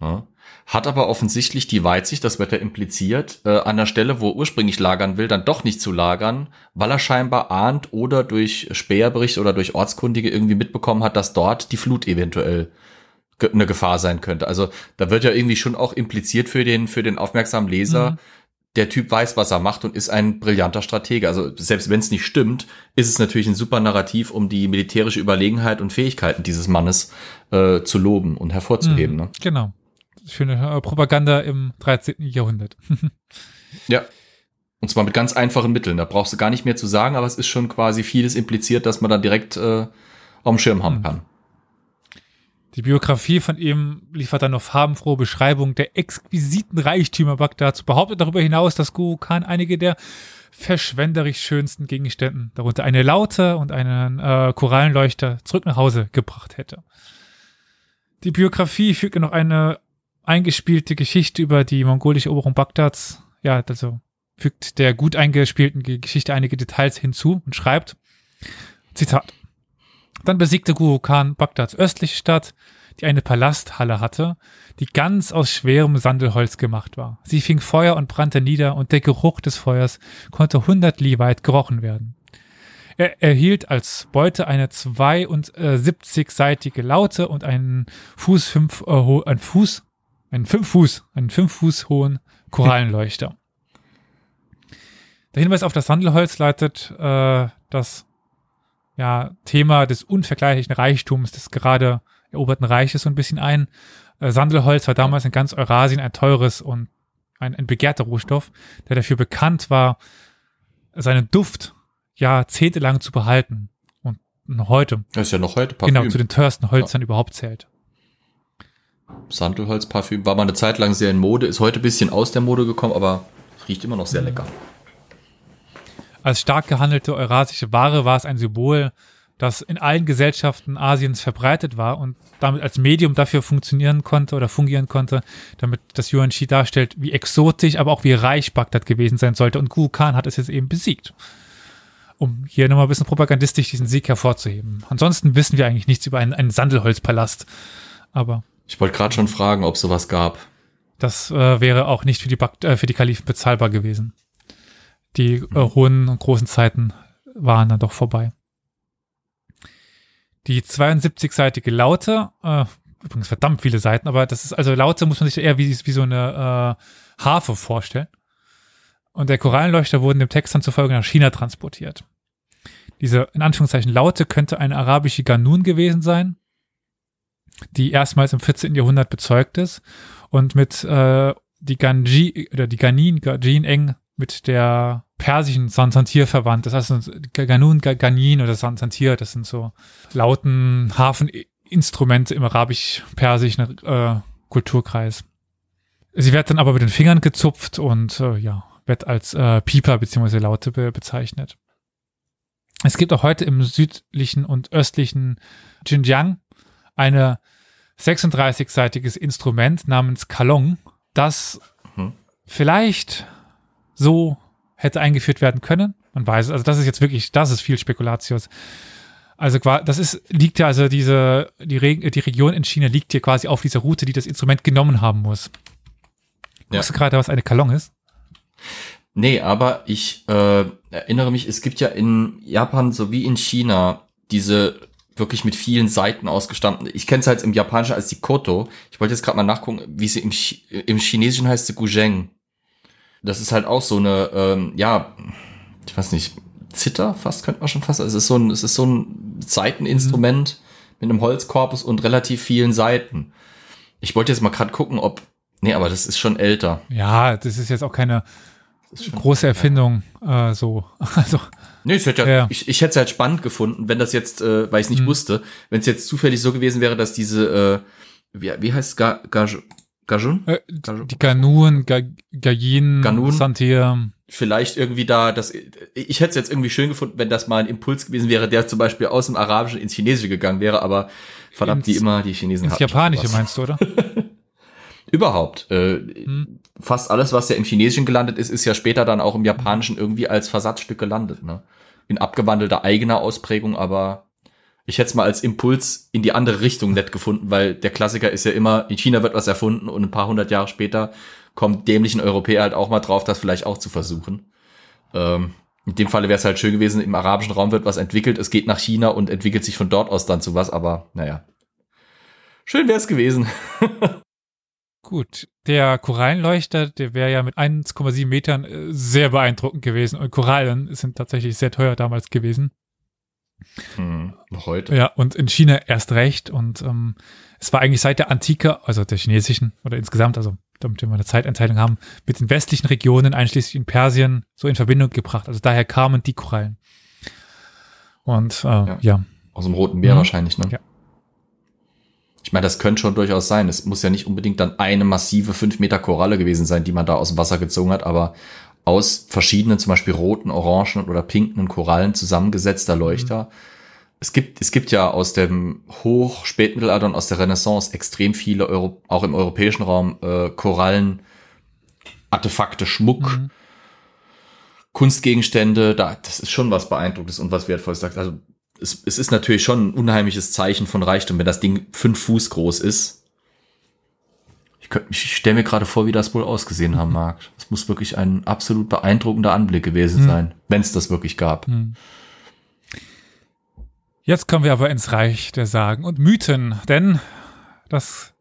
Ja. Ja hat aber offensichtlich die Weitsicht, das wird er impliziert, äh, an der Stelle, wo er ursprünglich lagern will, dann doch nicht zu lagern, weil er scheinbar ahnt oder durch Späherbericht oder durch Ortskundige irgendwie mitbekommen hat, dass dort die Flut eventuell eine Gefahr sein könnte. Also da wird ja irgendwie schon auch impliziert für den, für den aufmerksamen Leser, mhm. der Typ weiß, was er macht und ist ein brillanter Stratege. Also selbst wenn es nicht stimmt, ist es natürlich ein super Narrativ, um die militärische Überlegenheit und Fähigkeiten dieses Mannes äh, zu loben und hervorzuheben. Mhm, ne? Genau. Schöne äh, Propaganda im 13. Jahrhundert. ja. Und zwar mit ganz einfachen Mitteln. Da brauchst du gar nicht mehr zu sagen, aber es ist schon quasi vieles impliziert, dass man dann direkt äh, auf dem Schirm haben mhm. kann. Die Biografie von ihm liefert dann noch farbenfrohe Beschreibung der exquisiten Reichtümer Bagdads, behauptet darüber hinaus, dass Guru Khan einige der verschwenderisch schönsten Gegenständen, darunter eine Laute und einen äh, Korallenleuchter, zurück nach Hause gebracht hätte. Die Biografie fügt noch eine eingespielte Geschichte über die mongolische Eroberung Bagdads, ja, also fügt der gut eingespielten Geschichte einige Details hinzu und schreibt, Zitat, dann besiegte Guru Khan Bagdads östliche Stadt, die eine Palasthalle hatte, die ganz aus schwerem Sandelholz gemacht war. Sie fing Feuer und brannte nieder und der Geruch des Feuers konnte hundert Li weit gerochen werden. Er erhielt als Beute eine 72-seitige Laute und einen Fuß fünf, äh, ein Fuß, einen fünf Fuß, einen fünf Fuß hohen Korallenleuchter. Der Hinweis auf das Sandelholz leitet äh, das ja, Thema des unvergleichlichen Reichtums des gerade eroberten Reiches so ein bisschen ein. Äh, Sandelholz war damals in ganz Eurasien ein teures und ein, ein begehrter Rohstoff, der dafür bekannt war, seinen Duft jahrzehntelang zu behalten. Und noch heute. Das ist ja noch heute Parfüm. Genau, zu den teuersten Holzern ja. überhaupt zählt. Sandelholzparfüm war mal eine Zeit lang sehr in Mode, ist heute ein bisschen aus der Mode gekommen, aber riecht immer noch sehr lecker. Als stark gehandelte eurasische Ware war es ein Symbol, das in allen Gesellschaften Asiens verbreitet war und damit als Medium dafür funktionieren konnte oder fungieren konnte, damit das Yuan-Shi darstellt, wie exotisch, aber auch wie reich Bagdad gewesen sein sollte. Und Gu Khan hat es jetzt eben besiegt. Um hier nochmal ein bisschen propagandistisch diesen Sieg hervorzuheben. Ansonsten wissen wir eigentlich nichts über einen, einen Sandelholzpalast. Aber. Ich wollte gerade schon fragen, ob sowas gab. Das äh, wäre auch nicht für die, Bag äh, für die Kalifen bezahlbar gewesen die äh, hohen und großen Zeiten waren dann doch vorbei. Die 72-seitige Laute, äh, übrigens verdammt viele Seiten, aber das ist, also Laute muss man sich eher wie, wie so eine äh, Harfe vorstellen. Und der Korallenleuchter wurden dem Text dann zufolge nach China transportiert. Diese, in Anführungszeichen, Laute könnte eine arabische Ganun gewesen sein, die erstmals im 14. Jahrhundert bezeugt ist und mit äh, die Ganji oder die Ganin, Gajin eng mit der persischen Sansantir verwandt. Das heißt, Ganun, Ganin oder Sansantir, das sind so lauten Hafeninstrumente im arabisch-persischen äh, Kulturkreis. Sie wird dann aber mit den Fingern gezupft und äh, ja, wird als äh, Pieper bzw. Laute be bezeichnet. Es gibt auch heute im südlichen und östlichen Xinjiang eine 36-seitiges Instrument namens Kalong, das mhm. vielleicht so hätte eingeführt werden können. Man weiß es. Also das ist jetzt wirklich, das ist viel Spekulatius. Also das ist, liegt ja, also diese, die, Re die Region in China liegt hier quasi auf dieser Route, die das Instrument genommen haben muss. Ja. Guckst du gerade, was eine Kalong ist? Nee, aber ich äh, erinnere mich, es gibt ja in Japan sowie in China diese wirklich mit vielen Seiten ausgestanden. Ich kenne es halt im Japanischen als die Koto. Ich wollte jetzt gerade mal nachgucken, wie sie im, Ch im Chinesischen heißt sie Guzheng. Das ist halt auch so eine, ähm, ja, ich weiß nicht, Zitter fast könnte man schon fast. Es ist so ein, es ist so ein Seiteninstrument mhm. mit einem Holzkorpus und relativ vielen Seiten. Ich wollte jetzt mal gerade gucken, ob, nee, aber das ist schon älter. Ja, das ist jetzt auch keine große Erfindung, äh, so. Also. Nee, ich hätte, ja, ich, ich hätte es halt spannend gefunden, wenn das jetzt, äh, weil ich es nicht mhm. wusste, wenn es jetzt zufällig so gewesen wäre, dass diese, äh, wie, wie heißt es, Ga, Ga, Gajun? Äh, die Ganun, Gajin, Ganun. Santir. Vielleicht irgendwie da, das, ich hätte es jetzt irgendwie schön gefunden, wenn das mal ein Impuls gewesen wäre, der zum Beispiel aus dem Arabischen ins Chinesische gegangen wäre, aber verdammt, ins, wie immer, die Chinesen ins Japanische meinst du, oder? Überhaupt. Äh, hm. Fast alles, was ja im Chinesischen gelandet ist, ist ja später dann auch im Japanischen irgendwie als Versatzstück gelandet, ne? In abgewandelter eigener Ausprägung, aber ich hätte es mal als Impuls in die andere Richtung nett gefunden, weil der Klassiker ist ja immer, in China wird was erfunden und ein paar hundert Jahre später kommt dämlichen Europäer halt auch mal drauf, das vielleicht auch zu versuchen. Ähm, in dem Falle wäre es halt schön gewesen, im arabischen Raum wird was entwickelt, es geht nach China und entwickelt sich von dort aus dann zu was, aber naja. Schön wäre es gewesen. Gut, der Korallenleuchter, der wäre ja mit 1,7 Metern äh, sehr beeindruckend gewesen. Und Korallen sind tatsächlich sehr teuer damals gewesen. Hm, noch heute. Ja, und in China erst recht. Und ähm, es war eigentlich seit der Antike, also der chinesischen oder insgesamt, also damit wir eine Zeiteinteilung haben, mit den westlichen Regionen, einschließlich in Persien, so in Verbindung gebracht. Also daher kamen die Korallen. Und äh, ja. ja. Aus dem Roten Meer mhm. wahrscheinlich, ne? Ja. Ich meine, das könnte schon durchaus sein. Es muss ja nicht unbedingt dann eine massive fünf Meter Koralle gewesen sein, die man da aus dem Wasser gezogen hat, aber aus verschiedenen, zum Beispiel roten, orangen oder pinken Korallen zusammengesetzter Leuchter. Mhm. Es gibt, es gibt ja aus dem Hoch-, Spätmittelalter und aus der Renaissance extrem viele, Euro, auch im europäischen Raum, äh, Korallen, Artefakte, Schmuck, mhm. Kunstgegenstände. Da, das ist schon was Beeindruckendes und was Wertvolles. Also es, es ist natürlich schon ein unheimliches Zeichen von Reichtum, wenn das Ding fünf Fuß groß ist ich, ich stelle mir gerade vor, wie das wohl ausgesehen haben mag. Das muss wirklich ein absolut beeindruckender Anblick gewesen hm. sein, wenn es das wirklich gab. Hm. Jetzt kommen wir aber ins Reich der Sagen und Mythen, denn das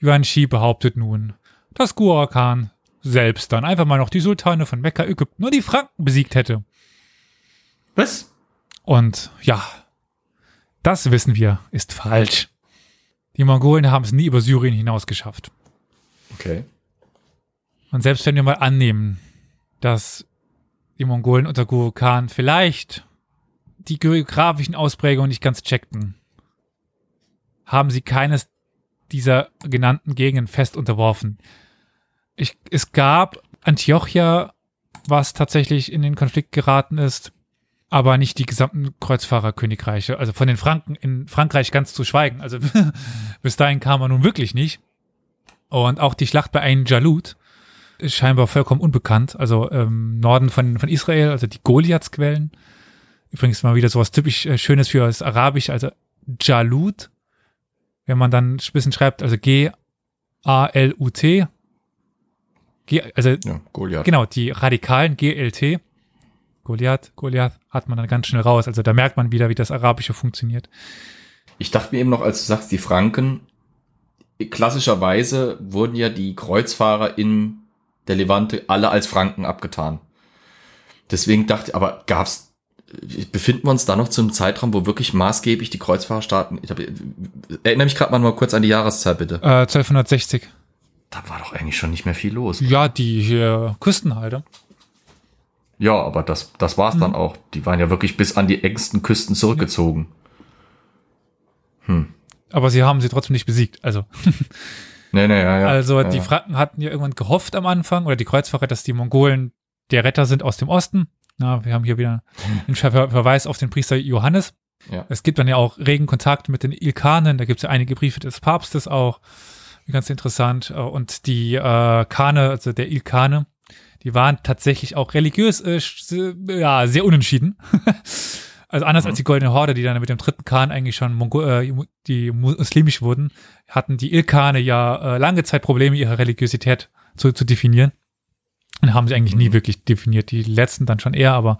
Yuan Shi behauptet nun, dass Guo Khan selbst dann einfach mal noch die Sultane von Mekka, Ägypten nur die Franken besiegt hätte. Was? Und ja, das wissen wir, ist falsch. Die Mongolen haben es nie über Syrien hinaus geschafft. Okay. Und selbst wenn wir mal annehmen, dass die Mongolen unter Guru Khan vielleicht die geografischen Ausprägungen nicht ganz checkten, haben sie keines dieser genannten Gegenden fest unterworfen. Ich, es gab Antiochia, was tatsächlich in den Konflikt geraten ist, aber nicht die gesamten Kreuzfahrerkönigreiche. Also von den Franken in Frankreich ganz zu schweigen. Also bis dahin kam man nun wirklich nicht. Und auch die Schlacht bei Ein Jalut ist scheinbar vollkommen unbekannt. Also im Norden von, von Israel, also die Goliathsquellen. Übrigens mal wieder sowas typisch äh, Schönes für das Arabisch, also Jalut. Wenn man dann ein bisschen schreibt, also G-A-L-U-T. G, also ja, Goliath. genau, die Radikalen G-L-T. Goliath, Goliath hat man dann ganz schnell raus. Also da merkt man wieder, wie das Arabische funktioniert. Ich dachte mir eben noch, als du sagst, die Franken, klassischerweise wurden ja die Kreuzfahrer in der Levante alle als Franken abgetan. Deswegen dachte ich, aber gab's befinden wir uns da noch zu einem Zeitraum, wo wirklich maßgeblich die Kreuzfahrerstaaten, ich hab, erinnere mich gerade mal nur kurz an die Jahreszahl, bitte. Äh, 1260. Da war doch eigentlich schon nicht mehr viel los. Ja, die hier Küstenhalter. Ja, aber das, das war's mhm. dann auch. Die waren ja wirklich bis an die engsten Küsten zurückgezogen. Hm aber sie haben sie trotzdem nicht besiegt. Also. nee, nee, ja, ja. Also ja, die Franken hatten ja irgendwann gehofft am Anfang, oder die Kreuzfahrer, dass die Mongolen der Retter sind aus dem Osten. Na, wir haben hier wieder einen Ver Verweis auf den Priester Johannes. Ja. Es gibt dann ja auch regen Kontakt mit den Ilkanen, da gibt es ja einige Briefe des Papstes auch. Ganz interessant. Und die äh, Kane, also der Ilkane, die waren tatsächlich auch religiös äh, ja, sehr unentschieden. Also anders mhm. als die Goldene Horde, die dann mit dem dritten Khan eigentlich schon Mongo äh, die muslimisch wurden, hatten die Ilkane ja äh, lange Zeit Probleme, ihre Religiosität zu, zu definieren. Und haben sie eigentlich mhm. nie wirklich definiert. Die letzten dann schon eher, aber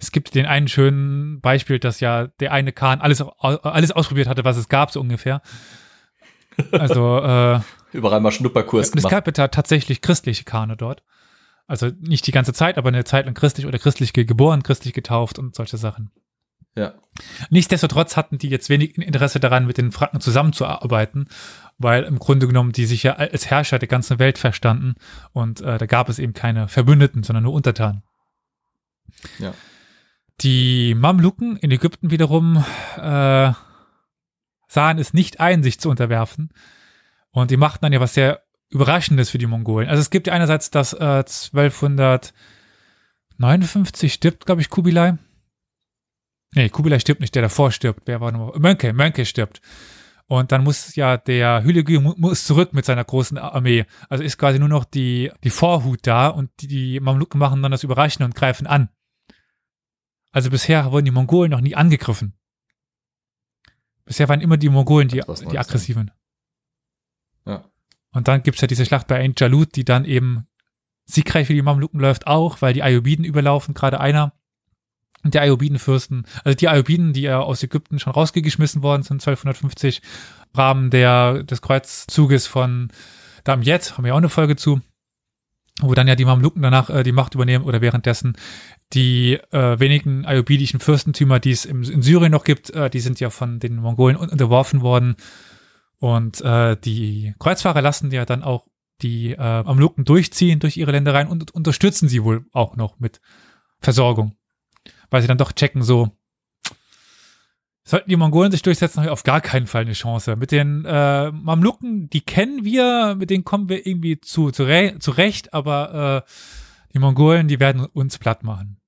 es gibt den einen schönen Beispiel, dass ja der eine Khan alles, alles ausprobiert hatte, was es gab, so ungefähr. Also äh, überall mal Schnupperkurs gemacht. Es gab ja tatsächlich christliche Kane dort. Also nicht die ganze Zeit, aber eine Zeit lang christlich oder christlich geboren, christlich getauft und solche Sachen. Ja. Nichtsdestotrotz hatten die jetzt wenig Interesse daran, mit den Franken zusammenzuarbeiten, weil im Grunde genommen die sich ja als Herrscher der ganzen Welt verstanden und äh, da gab es eben keine Verbündeten, sondern nur Untertanen. Ja. Die Mamluken in Ägypten wiederum äh, sahen es nicht ein, sich zu unterwerfen und die machten dann ja was sehr Überraschendes für die Mongolen. Also es gibt ja einerseits das äh, 1259 stirbt, glaube ich, Kubilai Nee, Kubilai stirbt nicht, der davor stirbt. Wer war noch? Mönke, Mönke stirbt. Und dann muss ja der Hülegü muss zurück mit seiner großen Armee. Also ist quasi nur noch die, die Vorhut da und die, die Mamluken machen dann das Überraschen und greifen an. Also bisher wurden die Mongolen noch nie angegriffen. Bisher waren immer die Mongolen die, die aggressiven. Ja. Und dann gibt's ja diese Schlacht bei Ain Jalut, die dann eben siegreich für die Mamluken läuft auch, weil die Ayubiden überlaufen, gerade einer der Ayubidenfürsten, also die Ayubiden, die ja aus Ägypten schon rausgeschmissen worden sind, 1250, im Rahmen der, des Kreuzzuges von Da am Jet haben wir auch eine Folge zu, wo dann ja die Mamluken danach äh, die Macht übernehmen oder währenddessen die äh, wenigen ayubidischen Fürstentümer, die es im, in Syrien noch gibt, äh, die sind ja von den Mongolen unterworfen worden. Und äh, die Kreuzfahrer lassen ja dann auch die äh, Mamluken durchziehen durch ihre Ländereien und unterstützen sie wohl auch noch mit Versorgung. Weil sie dann doch checken, so, sollten die Mongolen sich durchsetzen, haben wir auf gar keinen Fall eine Chance. Mit den äh, Mamluken, die kennen wir, mit denen kommen wir irgendwie zu, zu zurecht, aber äh, die Mongolen, die werden uns platt machen.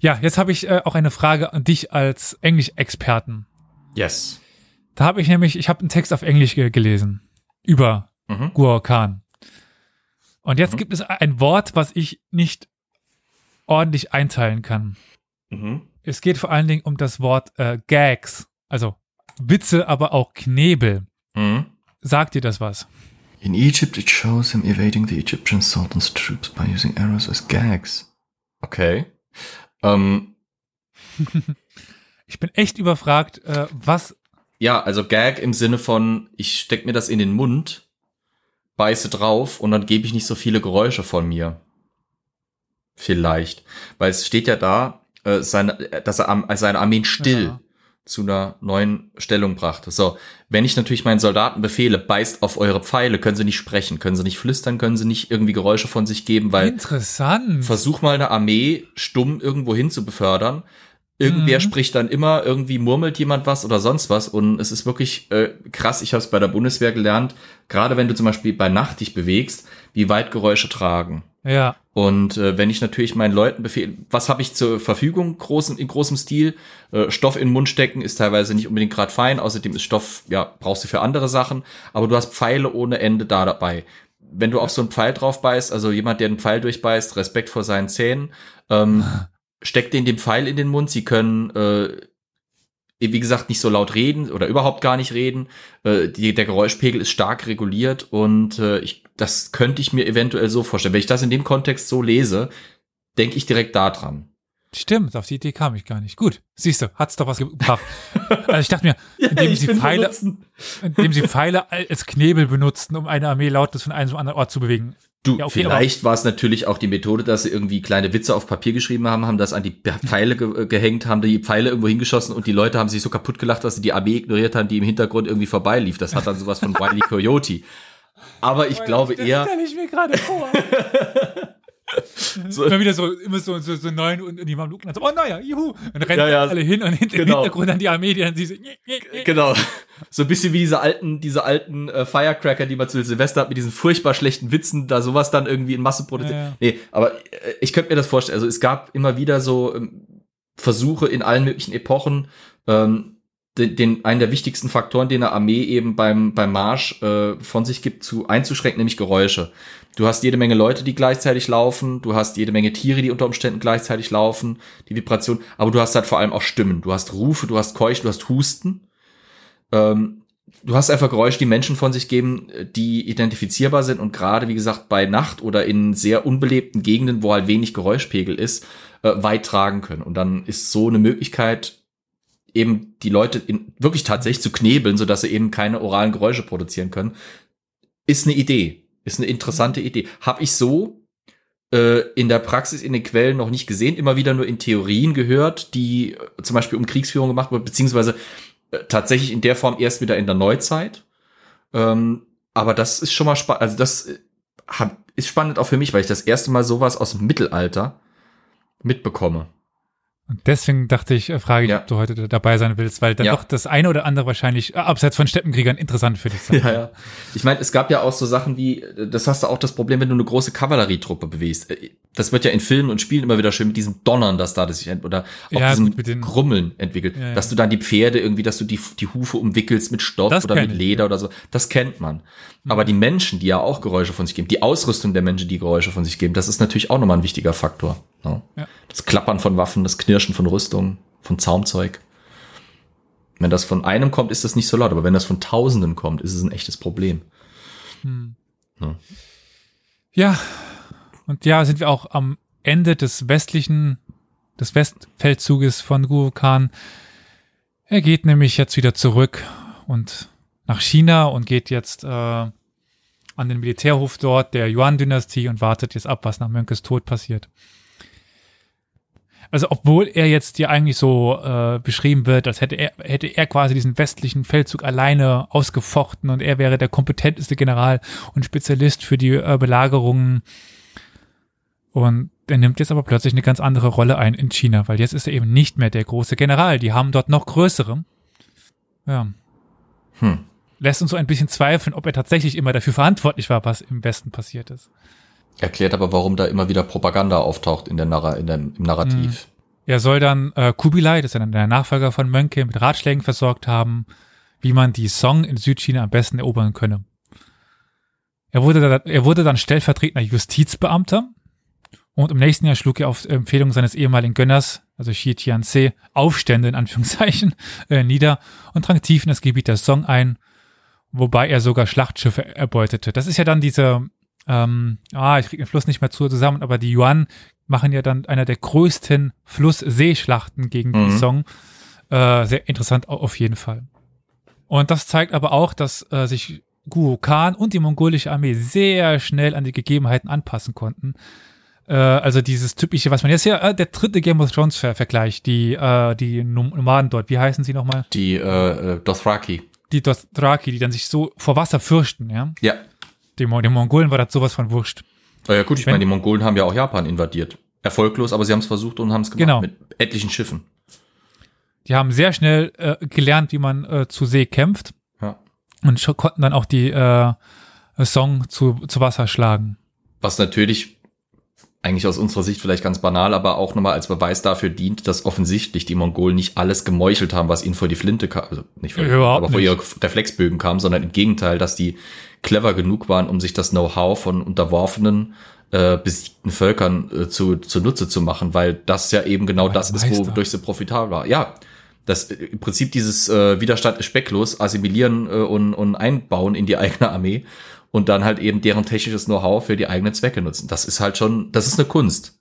Ja, jetzt habe ich äh, auch eine Frage an dich als Englisch-Experten. Yes. Da habe ich nämlich, ich habe einen Text auf Englisch ge gelesen über mhm. Guokan. Und jetzt mhm. gibt es ein Wort, was ich nicht ordentlich einteilen kann. Mhm. Es geht vor allen Dingen um das Wort äh, Gags, also Witze, aber auch Knebel. Mhm. Sagt dir das was? In Egypt it shows him evading the Egyptian Sultan's troops by using arrows as gags. Okay. Ähm. ich bin echt überfragt, äh, was. Ja, also Gag im Sinne von, ich steck mir das in den Mund, beiße drauf und dann gebe ich nicht so viele Geräusche von mir. Vielleicht. Weil es steht ja da, äh, seine, dass er seine Armeen still ja. zu einer neuen Stellung brachte. So, wenn ich natürlich meinen Soldaten befehle, beißt auf eure Pfeile, können sie nicht sprechen, können sie nicht flüstern, können sie nicht irgendwie Geräusche von sich geben, weil Interessant. versuch mal eine Armee stumm irgendwo hin zu befördern. Irgendwer mhm. spricht dann immer, irgendwie murmelt jemand was oder sonst was und es ist wirklich äh, krass. Ich habe es bei der Bundeswehr gelernt, gerade wenn du zum Beispiel bei Nacht dich bewegst, wie weit Geräusche tragen. Ja. Und äh, wenn ich natürlich meinen Leuten befehle, was habe ich zur Verfügung großen, in großem Stil? Äh, Stoff in den Mund stecken ist teilweise nicht unbedingt gerade fein, außerdem ist Stoff, ja, brauchst du für andere Sachen, aber du hast Pfeile ohne Ende da dabei. Wenn du auf so einen Pfeil drauf beißt, also jemand, der einen Pfeil durchbeißt, Respekt vor seinen Zähnen, ähm, steckt den den Pfeil in den Mund, sie können äh, wie gesagt, nicht so laut reden oder überhaupt gar nicht reden. Äh, die, der Geräuschpegel ist stark reguliert und äh, ich das könnte ich mir eventuell so vorstellen. Wenn ich das in dem Kontext so lese, denke ich direkt daran. Stimmt, auf die Idee kam ich gar nicht. Gut, siehst du, hat's doch was gebracht. also ich dachte mir, indem, ja, sie Pfeile, indem sie Pfeile als Knebel benutzten, um eine Armee lautlos von einem zum anderen Ort zu bewegen. Du, ja, okay, vielleicht war es natürlich auch die Methode, dass sie irgendwie kleine Witze auf Papier geschrieben haben, haben das an die Pfeile ge gehängt, haben die Pfeile irgendwo hingeschossen und die Leute haben sich so kaputt gelacht, dass sie die Armee ignoriert haben, die im Hintergrund irgendwie vorbeilief. Das hat dann sowas von Wiley Coyote. Aber ich glaube eher. Das stelle ich mir gerade vor. so. Immer wieder so, immer so, so, so neun und die Mamluken dann so, oh naja, juhu. Und rennen ja, ja. alle hin und hinter genau. im Hintergrund dann die Armee, die dann sie so, nye, nye. Genau. So ein bisschen wie diese alten, diese alten äh, Firecracker, die man zu Silvester hat, mit diesen furchtbar schlechten Witzen, da sowas dann irgendwie in Masse produziert. Ja, ja. Nee, aber äh, ich könnte mir das vorstellen. Also es gab immer wieder so ähm, Versuche in allen möglichen Epochen, ähm, den, den einen der wichtigsten Faktoren, den eine Armee eben beim beim Marsch äh, von sich gibt, zu einzuschränken, nämlich Geräusche. Du hast jede Menge Leute, die gleichzeitig laufen, du hast jede Menge Tiere, die unter Umständen gleichzeitig laufen, die Vibration, aber du hast halt vor allem auch Stimmen. Du hast Rufe, du hast Keuch, du hast Husten. Ähm, du hast einfach Geräusche, die Menschen von sich geben, die identifizierbar sind und gerade, wie gesagt, bei Nacht oder in sehr unbelebten Gegenden, wo halt wenig Geräuschpegel ist, äh, weit tragen können. Und dann ist so eine Möglichkeit, eben die Leute in, wirklich tatsächlich zu knebeln, sodass sie eben keine oralen Geräusche produzieren können, ist eine Idee. Ist eine interessante Idee. Habe ich so äh, in der Praxis, in den Quellen noch nicht gesehen, immer wieder nur in Theorien gehört, die äh, zum Beispiel um Kriegsführung gemacht wurden, beziehungsweise äh, tatsächlich in der Form erst wieder in der Neuzeit. Ähm, aber das ist schon mal spannend. Also das äh, hab, ist spannend auch für mich, weil ich das erste Mal sowas aus dem Mittelalter mitbekomme. Und deswegen dachte ich, äh, frage ich, ja. ob du heute dabei sein willst, weil dann ja. doch das eine oder andere wahrscheinlich, äh, abseits von Steppenkriegern, interessant für dich sein. Ja, ja. Ich meine, es gab ja auch so Sachen wie, das hast du auch das Problem, wenn du eine große Kavallerietruppe bewegst. Äh, das wird ja in Filmen und Spielen immer wieder schön mit diesem Donnern, das da das sich oder auch ja, diesem gut, Krummeln entwickelt. Ja, dass du dann die Pferde irgendwie, dass du die, die Hufe umwickelst mit Stoff das oder mit Leder ich, oder so. Das kennt man. Mhm. Aber die Menschen, die ja auch Geräusche von sich geben, die Ausrüstung der Menschen, die Geräusche von sich geben, das ist natürlich auch nochmal ein wichtiger Faktor. Ne? Ja. Das Klappern von Waffen, das Knirschen von Rüstung, von Zaumzeug. Wenn das von einem kommt, ist das nicht so laut, aber wenn das von Tausenden kommt, ist es ein echtes Problem. Hm. Ja. ja, und ja, sind wir auch am Ende des westlichen, des Westfeldzuges von Guru Khan. Er geht nämlich jetzt wieder zurück und nach China und geht jetzt äh, an den Militärhof dort der Yuan-Dynastie und wartet jetzt ab, was nach Mönkes Tod passiert. Also obwohl er jetzt hier eigentlich so äh, beschrieben wird, als hätte er, hätte er quasi diesen westlichen Feldzug alleine ausgefochten und er wäre der kompetenteste General und Spezialist für die äh, Belagerungen. Und er nimmt jetzt aber plötzlich eine ganz andere Rolle ein in China, weil jetzt ist er eben nicht mehr der große General. Die haben dort noch größere. Ja. Hm. Lässt uns so ein bisschen zweifeln, ob er tatsächlich immer dafür verantwortlich war, was im Westen passiert ist. Erklärt aber, warum da immer wieder Propaganda auftaucht in der Narra in dem, im Narrativ. Er soll dann äh, Kubilai, das ist dann der Nachfolger von Mönke, mit Ratschlägen versorgt haben, wie man die Song in Südchina am besten erobern könne. Er wurde, da, er wurde dann stellvertretender Justizbeamter und im nächsten Jahr schlug er auf Empfehlung seines ehemaligen Gönners, also Xi Tianze, Aufstände in Anführungszeichen äh, nieder und drang tief in das Gebiet der Song ein, wobei er sogar Schlachtschiffe erbeutete. Das ist ja dann diese ähm, ah, ich kriege den Fluss nicht mehr zu zusammen, aber die Yuan machen ja dann einer der größten Fluss-Seeschlachten gegen mhm. die Song. Äh, sehr interessant auf jeden Fall. Und das zeigt aber auch, dass äh, sich Guo Khan und die mongolische Armee sehr schnell an die Gegebenheiten anpassen konnten. Äh, also dieses typische, was man jetzt hier, äh, der dritte Game of Thrones Vergleich, die, äh, die Nomaden dort, wie heißen sie nochmal? Die äh, Dothraki. Die Dothraki, die dann sich so vor Wasser fürchten, ja? Ja. Den, den Mongolen war das sowas von wurscht. Ja gut, ich meine, die Mongolen haben ja auch Japan invadiert. Erfolglos, aber sie haben es versucht und haben es gemacht genau. mit etlichen Schiffen. Die haben sehr schnell äh, gelernt, wie man äh, zu See kämpft. Ja. Und konnten dann auch die äh, Song zu, zu Wasser schlagen. Was natürlich eigentlich aus unserer Sicht vielleicht ganz banal, aber auch nochmal als Beweis dafür dient, dass offensichtlich die Mongolen nicht alles gemeuchelt haben, was ihnen vor die Flinte kam, also nicht vor, aber vor ihre Reflexbögen kam, sondern im Gegenteil, dass die clever genug waren, um sich das Know-how von unterworfenen äh, besiegten Völkern äh, zu, zu Nutze zu machen, weil das ja eben genau das ist, wodurch sie profitabel war. Ja, das äh, im Prinzip dieses äh, Widerstand ist specklos, assimilieren äh, und, und einbauen in die eigene Armee und dann halt eben deren technisches Know-how für die eigenen Zwecke nutzen. Das ist halt schon, das ist eine Kunst.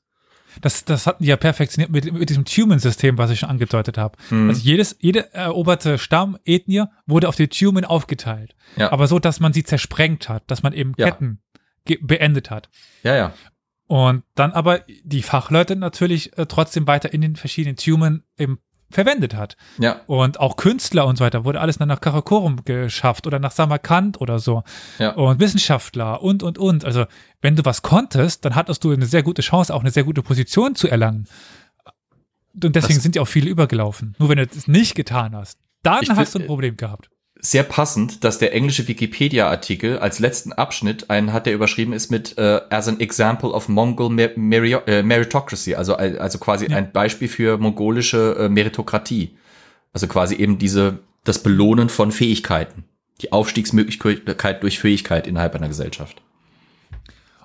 Das, das hatten die ja perfektioniert mit, mit diesem Tumen-System, was ich schon angedeutet habe. Mhm. Also jedes, jede eroberte Stamm, Ethnie wurde auf die Tumen aufgeteilt. Ja. Aber so, dass man sie zersprengt hat, dass man eben Ketten ja. beendet hat. Ja, ja. Und dann aber die Fachleute natürlich äh, trotzdem weiter in den verschiedenen Tumen eben verwendet hat. Ja. Und auch Künstler und so weiter wurde alles dann nach Karakorum geschafft oder nach Samarkand oder so. Ja. Und Wissenschaftler und, und, und. Also, wenn du was konntest, dann hattest du eine sehr gute Chance, auch eine sehr gute Position zu erlangen. Und deswegen das sind ja auch viele übergelaufen. Nur wenn du es nicht getan hast, dann hast du ein Problem gehabt sehr passend, dass der englische Wikipedia-Artikel als letzten Abschnitt einen hat, der überschrieben ist mit äh, as an example of Mongol mer mer äh, meritocracy, also also quasi ja. ein Beispiel für mongolische äh, Meritokratie, also quasi eben diese das Belohnen von Fähigkeiten, die Aufstiegsmöglichkeit durch Fähigkeit innerhalb einer Gesellschaft.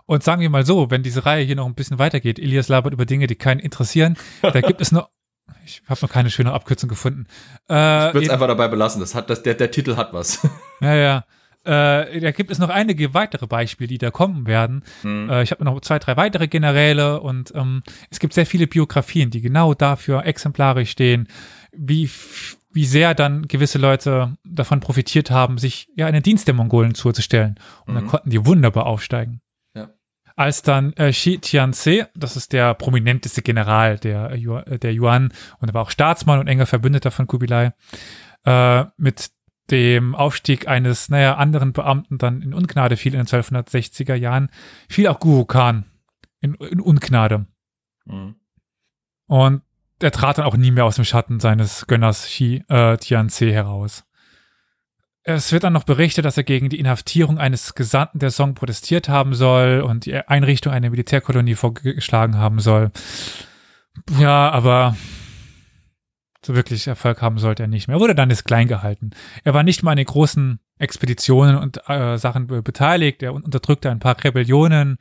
Und sagen wir mal so, wenn diese Reihe hier noch ein bisschen weitergeht, Elias labert über Dinge, die keinen interessieren, da gibt es noch ich habe noch keine schöne Abkürzung gefunden. Äh, ich würde es einfach dabei belassen. Das hat, das, der, der Titel hat was. Ja, ja. Äh, da gibt es noch einige weitere Beispiele, die da kommen werden. Mhm. Äh, ich habe noch zwei, drei weitere Generäle und ähm, es gibt sehr viele Biografien, die genau dafür exemplarisch stehen, wie, wie sehr dann gewisse Leute davon profitiert haben, sich ja in den Dienst der Mongolen zuzustellen. Und mhm. dann konnten die wunderbar aufsteigen als dann äh, Xi Tianze, das ist der prominenteste General der, äh, der Yuan und er war auch Staatsmann und enger Verbündeter von Kubilai, äh, mit dem Aufstieg eines, naja, anderen Beamten dann in Ungnade fiel in den 1260er Jahren, fiel auch Guru Khan in, in Ungnade. Mhm. Und er trat dann auch nie mehr aus dem Schatten seines Gönners Xi äh, Tianze heraus. Es wird dann noch berichtet, dass er gegen die Inhaftierung eines Gesandten der Song protestiert haben soll und die Einrichtung einer Militärkolonie vorgeschlagen haben soll. Ja, aber so wirklich Erfolg haben sollte er nicht mehr. Er wurde dann jetzt klein gehalten. Er war nicht mal an den großen Expeditionen und äh, Sachen beteiligt. Er unterdrückte ein paar Rebellionen,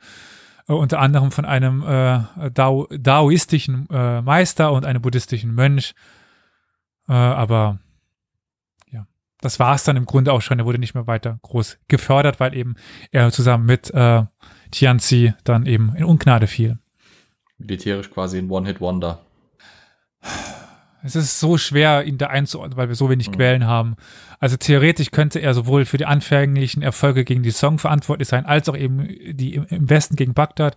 äh, unter anderem von einem äh, Dao daoistischen äh, Meister und einem buddhistischen Mönch. Äh, aber das war es dann im Grunde auch schon. Er wurde nicht mehr weiter groß gefördert, weil eben er zusammen mit äh, Tianzi dann eben in Ungnade fiel. Militärisch quasi ein One-Hit-Wonder. es ist so schwer, ihn da einzuordnen, weil wir so wenig mhm. Quellen haben. Also theoretisch könnte er sowohl für die anfänglichen Erfolge gegen die Song verantwortlich sein, als auch eben die im Westen gegen Bagdad.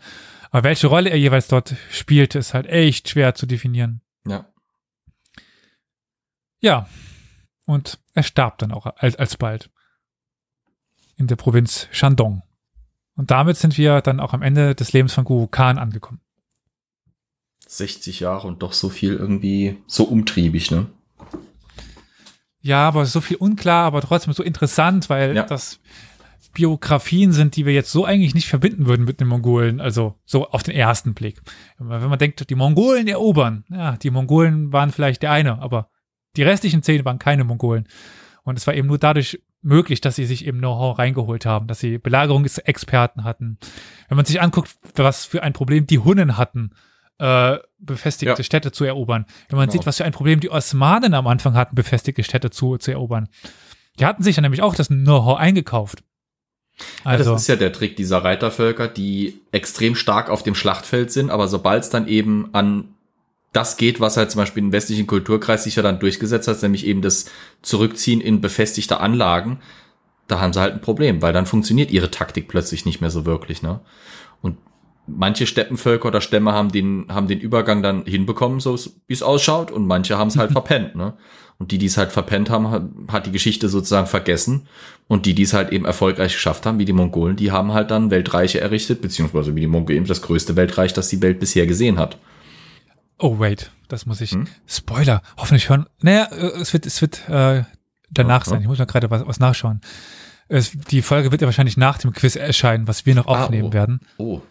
Aber welche Rolle er jeweils dort spielt, ist halt echt schwer zu definieren. Ja. Ja. Und er starb dann auch alsbald in der Provinz Shandong. Und damit sind wir dann auch am Ende des Lebens von Guru Khan angekommen. 60 Jahre und doch so viel irgendwie so umtriebig, ne? Ja, aber so viel unklar, aber trotzdem so interessant, weil ja. das Biografien sind, die wir jetzt so eigentlich nicht verbinden würden mit den Mongolen, also so auf den ersten Blick. Wenn man denkt, die Mongolen erobern, ja, die Mongolen waren vielleicht der eine, aber die restlichen zehn waren keine Mongolen. Und es war eben nur dadurch möglich, dass sie sich eben Know-how reingeholt haben, dass sie Belagerungsexperten hatten. Wenn man sich anguckt, was für ein Problem die Hunnen hatten, äh, befestigte ja. Städte zu erobern. Wenn man genau. sieht, was für ein Problem die Osmanen am Anfang hatten, befestigte Städte zu, zu erobern. Die hatten sich ja nämlich auch das Know-how eingekauft. Also, ja, das ist ja der Trick dieser Reitervölker, die extrem stark auf dem Schlachtfeld sind, aber sobald es dann eben an das geht, was halt zum Beispiel im westlichen Kulturkreis sich ja dann durchgesetzt hat, nämlich eben das Zurückziehen in befestigte Anlagen, da haben sie halt ein Problem, weil dann funktioniert ihre Taktik plötzlich nicht mehr so wirklich, ne? Und manche Steppenvölker oder Stämme haben den, haben den Übergang dann hinbekommen, so wie es ausschaut, und manche haben es halt verpennt, ne? Und die, die es halt verpennt haben, hat die Geschichte sozusagen vergessen. Und die, die es halt eben erfolgreich geschafft haben, wie die Mongolen, die haben halt dann Weltreiche errichtet, beziehungsweise wie die Mongolen das größte Weltreich, das die Welt bisher gesehen hat. Oh, wait, das muss ich. Hm? Spoiler, hoffentlich hören. Naja, äh, es wird, es wird äh, danach ja, sein. Ich muss mal gerade was, was nachschauen. Es, die Folge wird ja wahrscheinlich nach dem Quiz erscheinen, was wir noch ah, aufnehmen ah, oh. werden. Oh.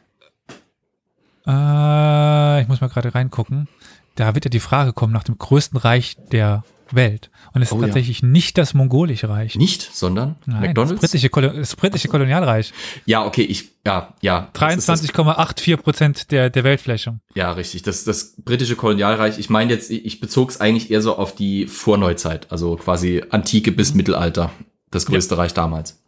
Äh, ich muss mal gerade reingucken. Da wird ja die Frage kommen nach dem größten Reich der Welt. Und es ist oh, tatsächlich ja. nicht das mongolische Reich. Nicht, sondern Nein, McDonalds? Das britische, das britische Kolonialreich. Ja, okay, ich, ja, ja. 23,84 Prozent der, der Weltfläche. Ja, richtig. Das, das britische Kolonialreich, ich meine jetzt, ich bezog es eigentlich eher so auf die Vorneuzeit, also quasi Antike bis mhm. Mittelalter. Das größte ja. Reich damals.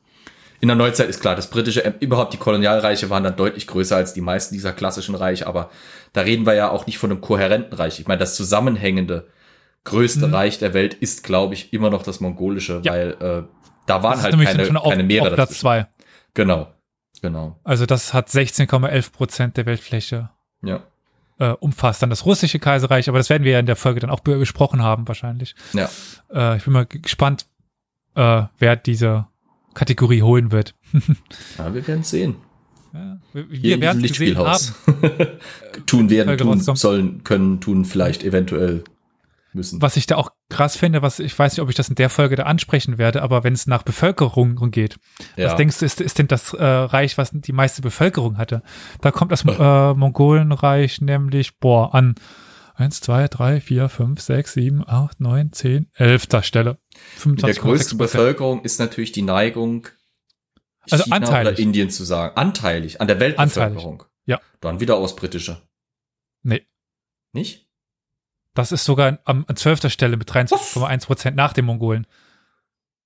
In der Neuzeit ist klar, das britische, äh, überhaupt die Kolonialreiche waren dann deutlich größer als die meisten dieser klassischen Reiche, aber da reden wir ja auch nicht von einem kohärenten Reich. Ich meine, das zusammenhängende größte mhm. Reich der Welt ist, glaube ich, immer noch das mongolische, ja. weil äh, da waren halt keine, auf, keine Meere. Auf Platz zwei. Genau, genau. Also das hat 16,11 Prozent der Weltfläche. Ja. Äh, umfasst dann das russische Kaiserreich, aber das werden wir ja in der Folge dann auch besprochen haben wahrscheinlich. Ja. Äh, ich bin mal gespannt, äh, wer diese Kategorie holen wird. ja, wir werden sehen. Ja, wir, werden es gesehen haben. tun werden, tun sollen, können, tun vielleicht eventuell müssen. Was ich da auch krass finde, was ich weiß nicht, ob ich das in der Folge da ansprechen werde, aber wenn es nach Bevölkerung geht, ja. was denkst du, ist, ist denn das äh, Reich, was die meiste Bevölkerung hatte? Da kommt das äh, Mongolenreich nämlich, boah, an 1, 2, 3, 4, 5, 6, 7, 8, 9, 10, 11. Stelle. 25, der größte Bevölkerung ist natürlich die Neigung, also China anteilig. oder Indien zu sagen. Anteilig, an der Weltbevölkerung. Anteilig. Ja. Dann wieder aus britische. Nee. Nicht? Das ist sogar an, an 12. Stelle mit 23,1 Prozent nach den Mongolen.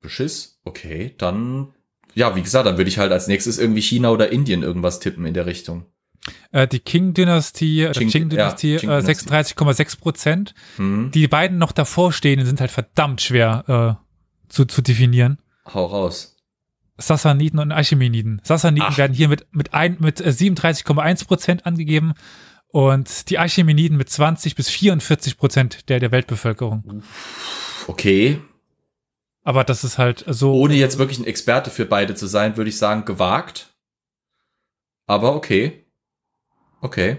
Beschiss. Okay, dann, ja, wie gesagt, dann würde ich halt als nächstes irgendwie China oder Indien irgendwas tippen in der Richtung. Äh, die Qing-Dynastie, Qing, Qing-Dynastie, ja, äh, 36,6 Prozent. Hm. Die beiden noch davor stehenden sind halt verdammt schwer äh, zu, zu definieren. Hau raus. Sassaniden und Achaemeniden. Sassaniden Ach. werden hier mit, mit, ein, mit 37,1 äh, Prozent angegeben und die Achaemeniden mit 20 bis 44 Prozent der, der Weltbevölkerung. Okay. Aber das ist halt so. Ohne jetzt wirklich ein Experte für beide zu sein, würde ich sagen, gewagt. Aber okay. Okay.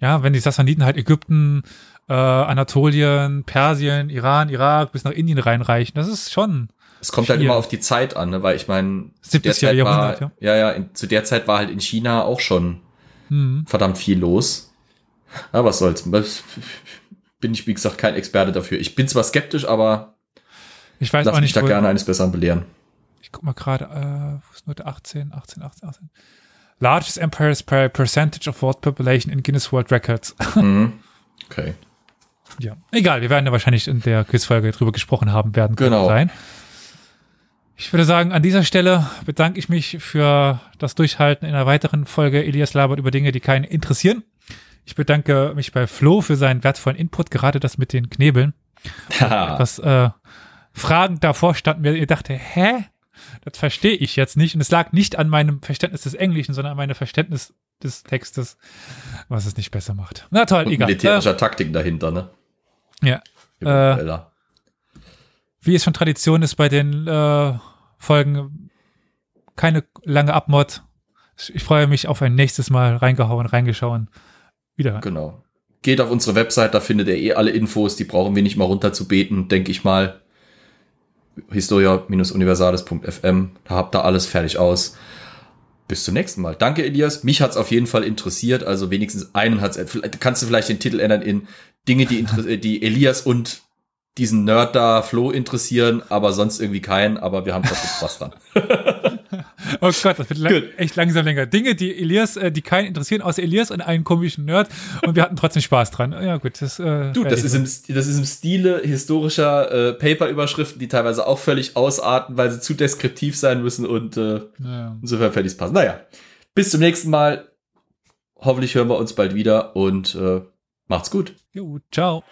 Ja, wenn die Sassaniden halt Ägypten, äh, Anatolien, Persien, Iran, Irak bis nach Indien reinreichen, das ist schon. Es kommt halt viel. halt immer auf die Zeit an, ne? weil ich meine, 70. Jahrhundert, war, ja. Ja, ja, in, zu der Zeit war halt in China auch schon hm. verdammt viel los. Ja, was soll's. Bin ich, wie gesagt, kein Experte dafür. Ich bin zwar skeptisch, aber ich weiß lass auch nicht, mich da gerne eines Besseren belehren. Ich guck mal gerade, äh, wo ist nur der 18, 18, 18, 18 largest empires per percentage of world population in Guinness World Records. Mhm. Okay. Ja, egal, wir werden ja wahrscheinlich in der Quizfolge drüber gesprochen haben werden. Genau. Sein. Ich würde sagen, an dieser Stelle bedanke ich mich für das Durchhalten in einer weiteren Folge Elias labert über Dinge, die keinen interessieren. Ich bedanke mich bei Flo für seinen wertvollen Input, gerade das mit den Knebeln. Was äh, Fragen davor standen, mir ihr dachte, hä? Das verstehe ich jetzt nicht. Und es lag nicht an meinem Verständnis des Englischen, sondern an meinem Verständnis des Textes, was es nicht besser macht. Na toll, Und egal. militärischer Äh, Taktik dahinter, ne? ja. Äh, Wie es schon Tradition ist bei den äh, Folgen, keine lange Abmod. Ich freue mich auf ein nächstes Mal reingehauen, reingeschauen. Wieder. Genau. Geht auf unsere Website, da findet ihr eh alle Infos, die brauchen wir nicht mal runter zu beten, denke ich mal. Historia-universales.fm, da habt ihr alles fertig aus. Bis zum nächsten Mal. Danke, Elias. Mich hat's auf jeden Fall interessiert. Also wenigstens einen hat's. vielleicht- Kannst du vielleicht den Titel ändern in Dinge, die, die Elias und diesen Nerd da, Flo, interessieren, aber sonst irgendwie keinen. Aber wir haben trotzdem Spaß dran. Oh Gott, das wird la Gut. echt langsam länger. Dinge, die Elias, äh, die keinen interessieren, außer Elias und einen komischen Nerd. Und wir hatten trotzdem Spaß dran. Ja, gut, das, äh, Du, das ist, im, das ist im Stile historischer äh, Paper-Überschriften, die teilweise auch völlig ausarten, weil sie zu deskriptiv sein müssen und äh, Ja. insofern fertig passen. Naja, bis zum nächsten Mal. Hoffentlich hören wir uns bald wieder und äh, macht's gut. Jo, ciao.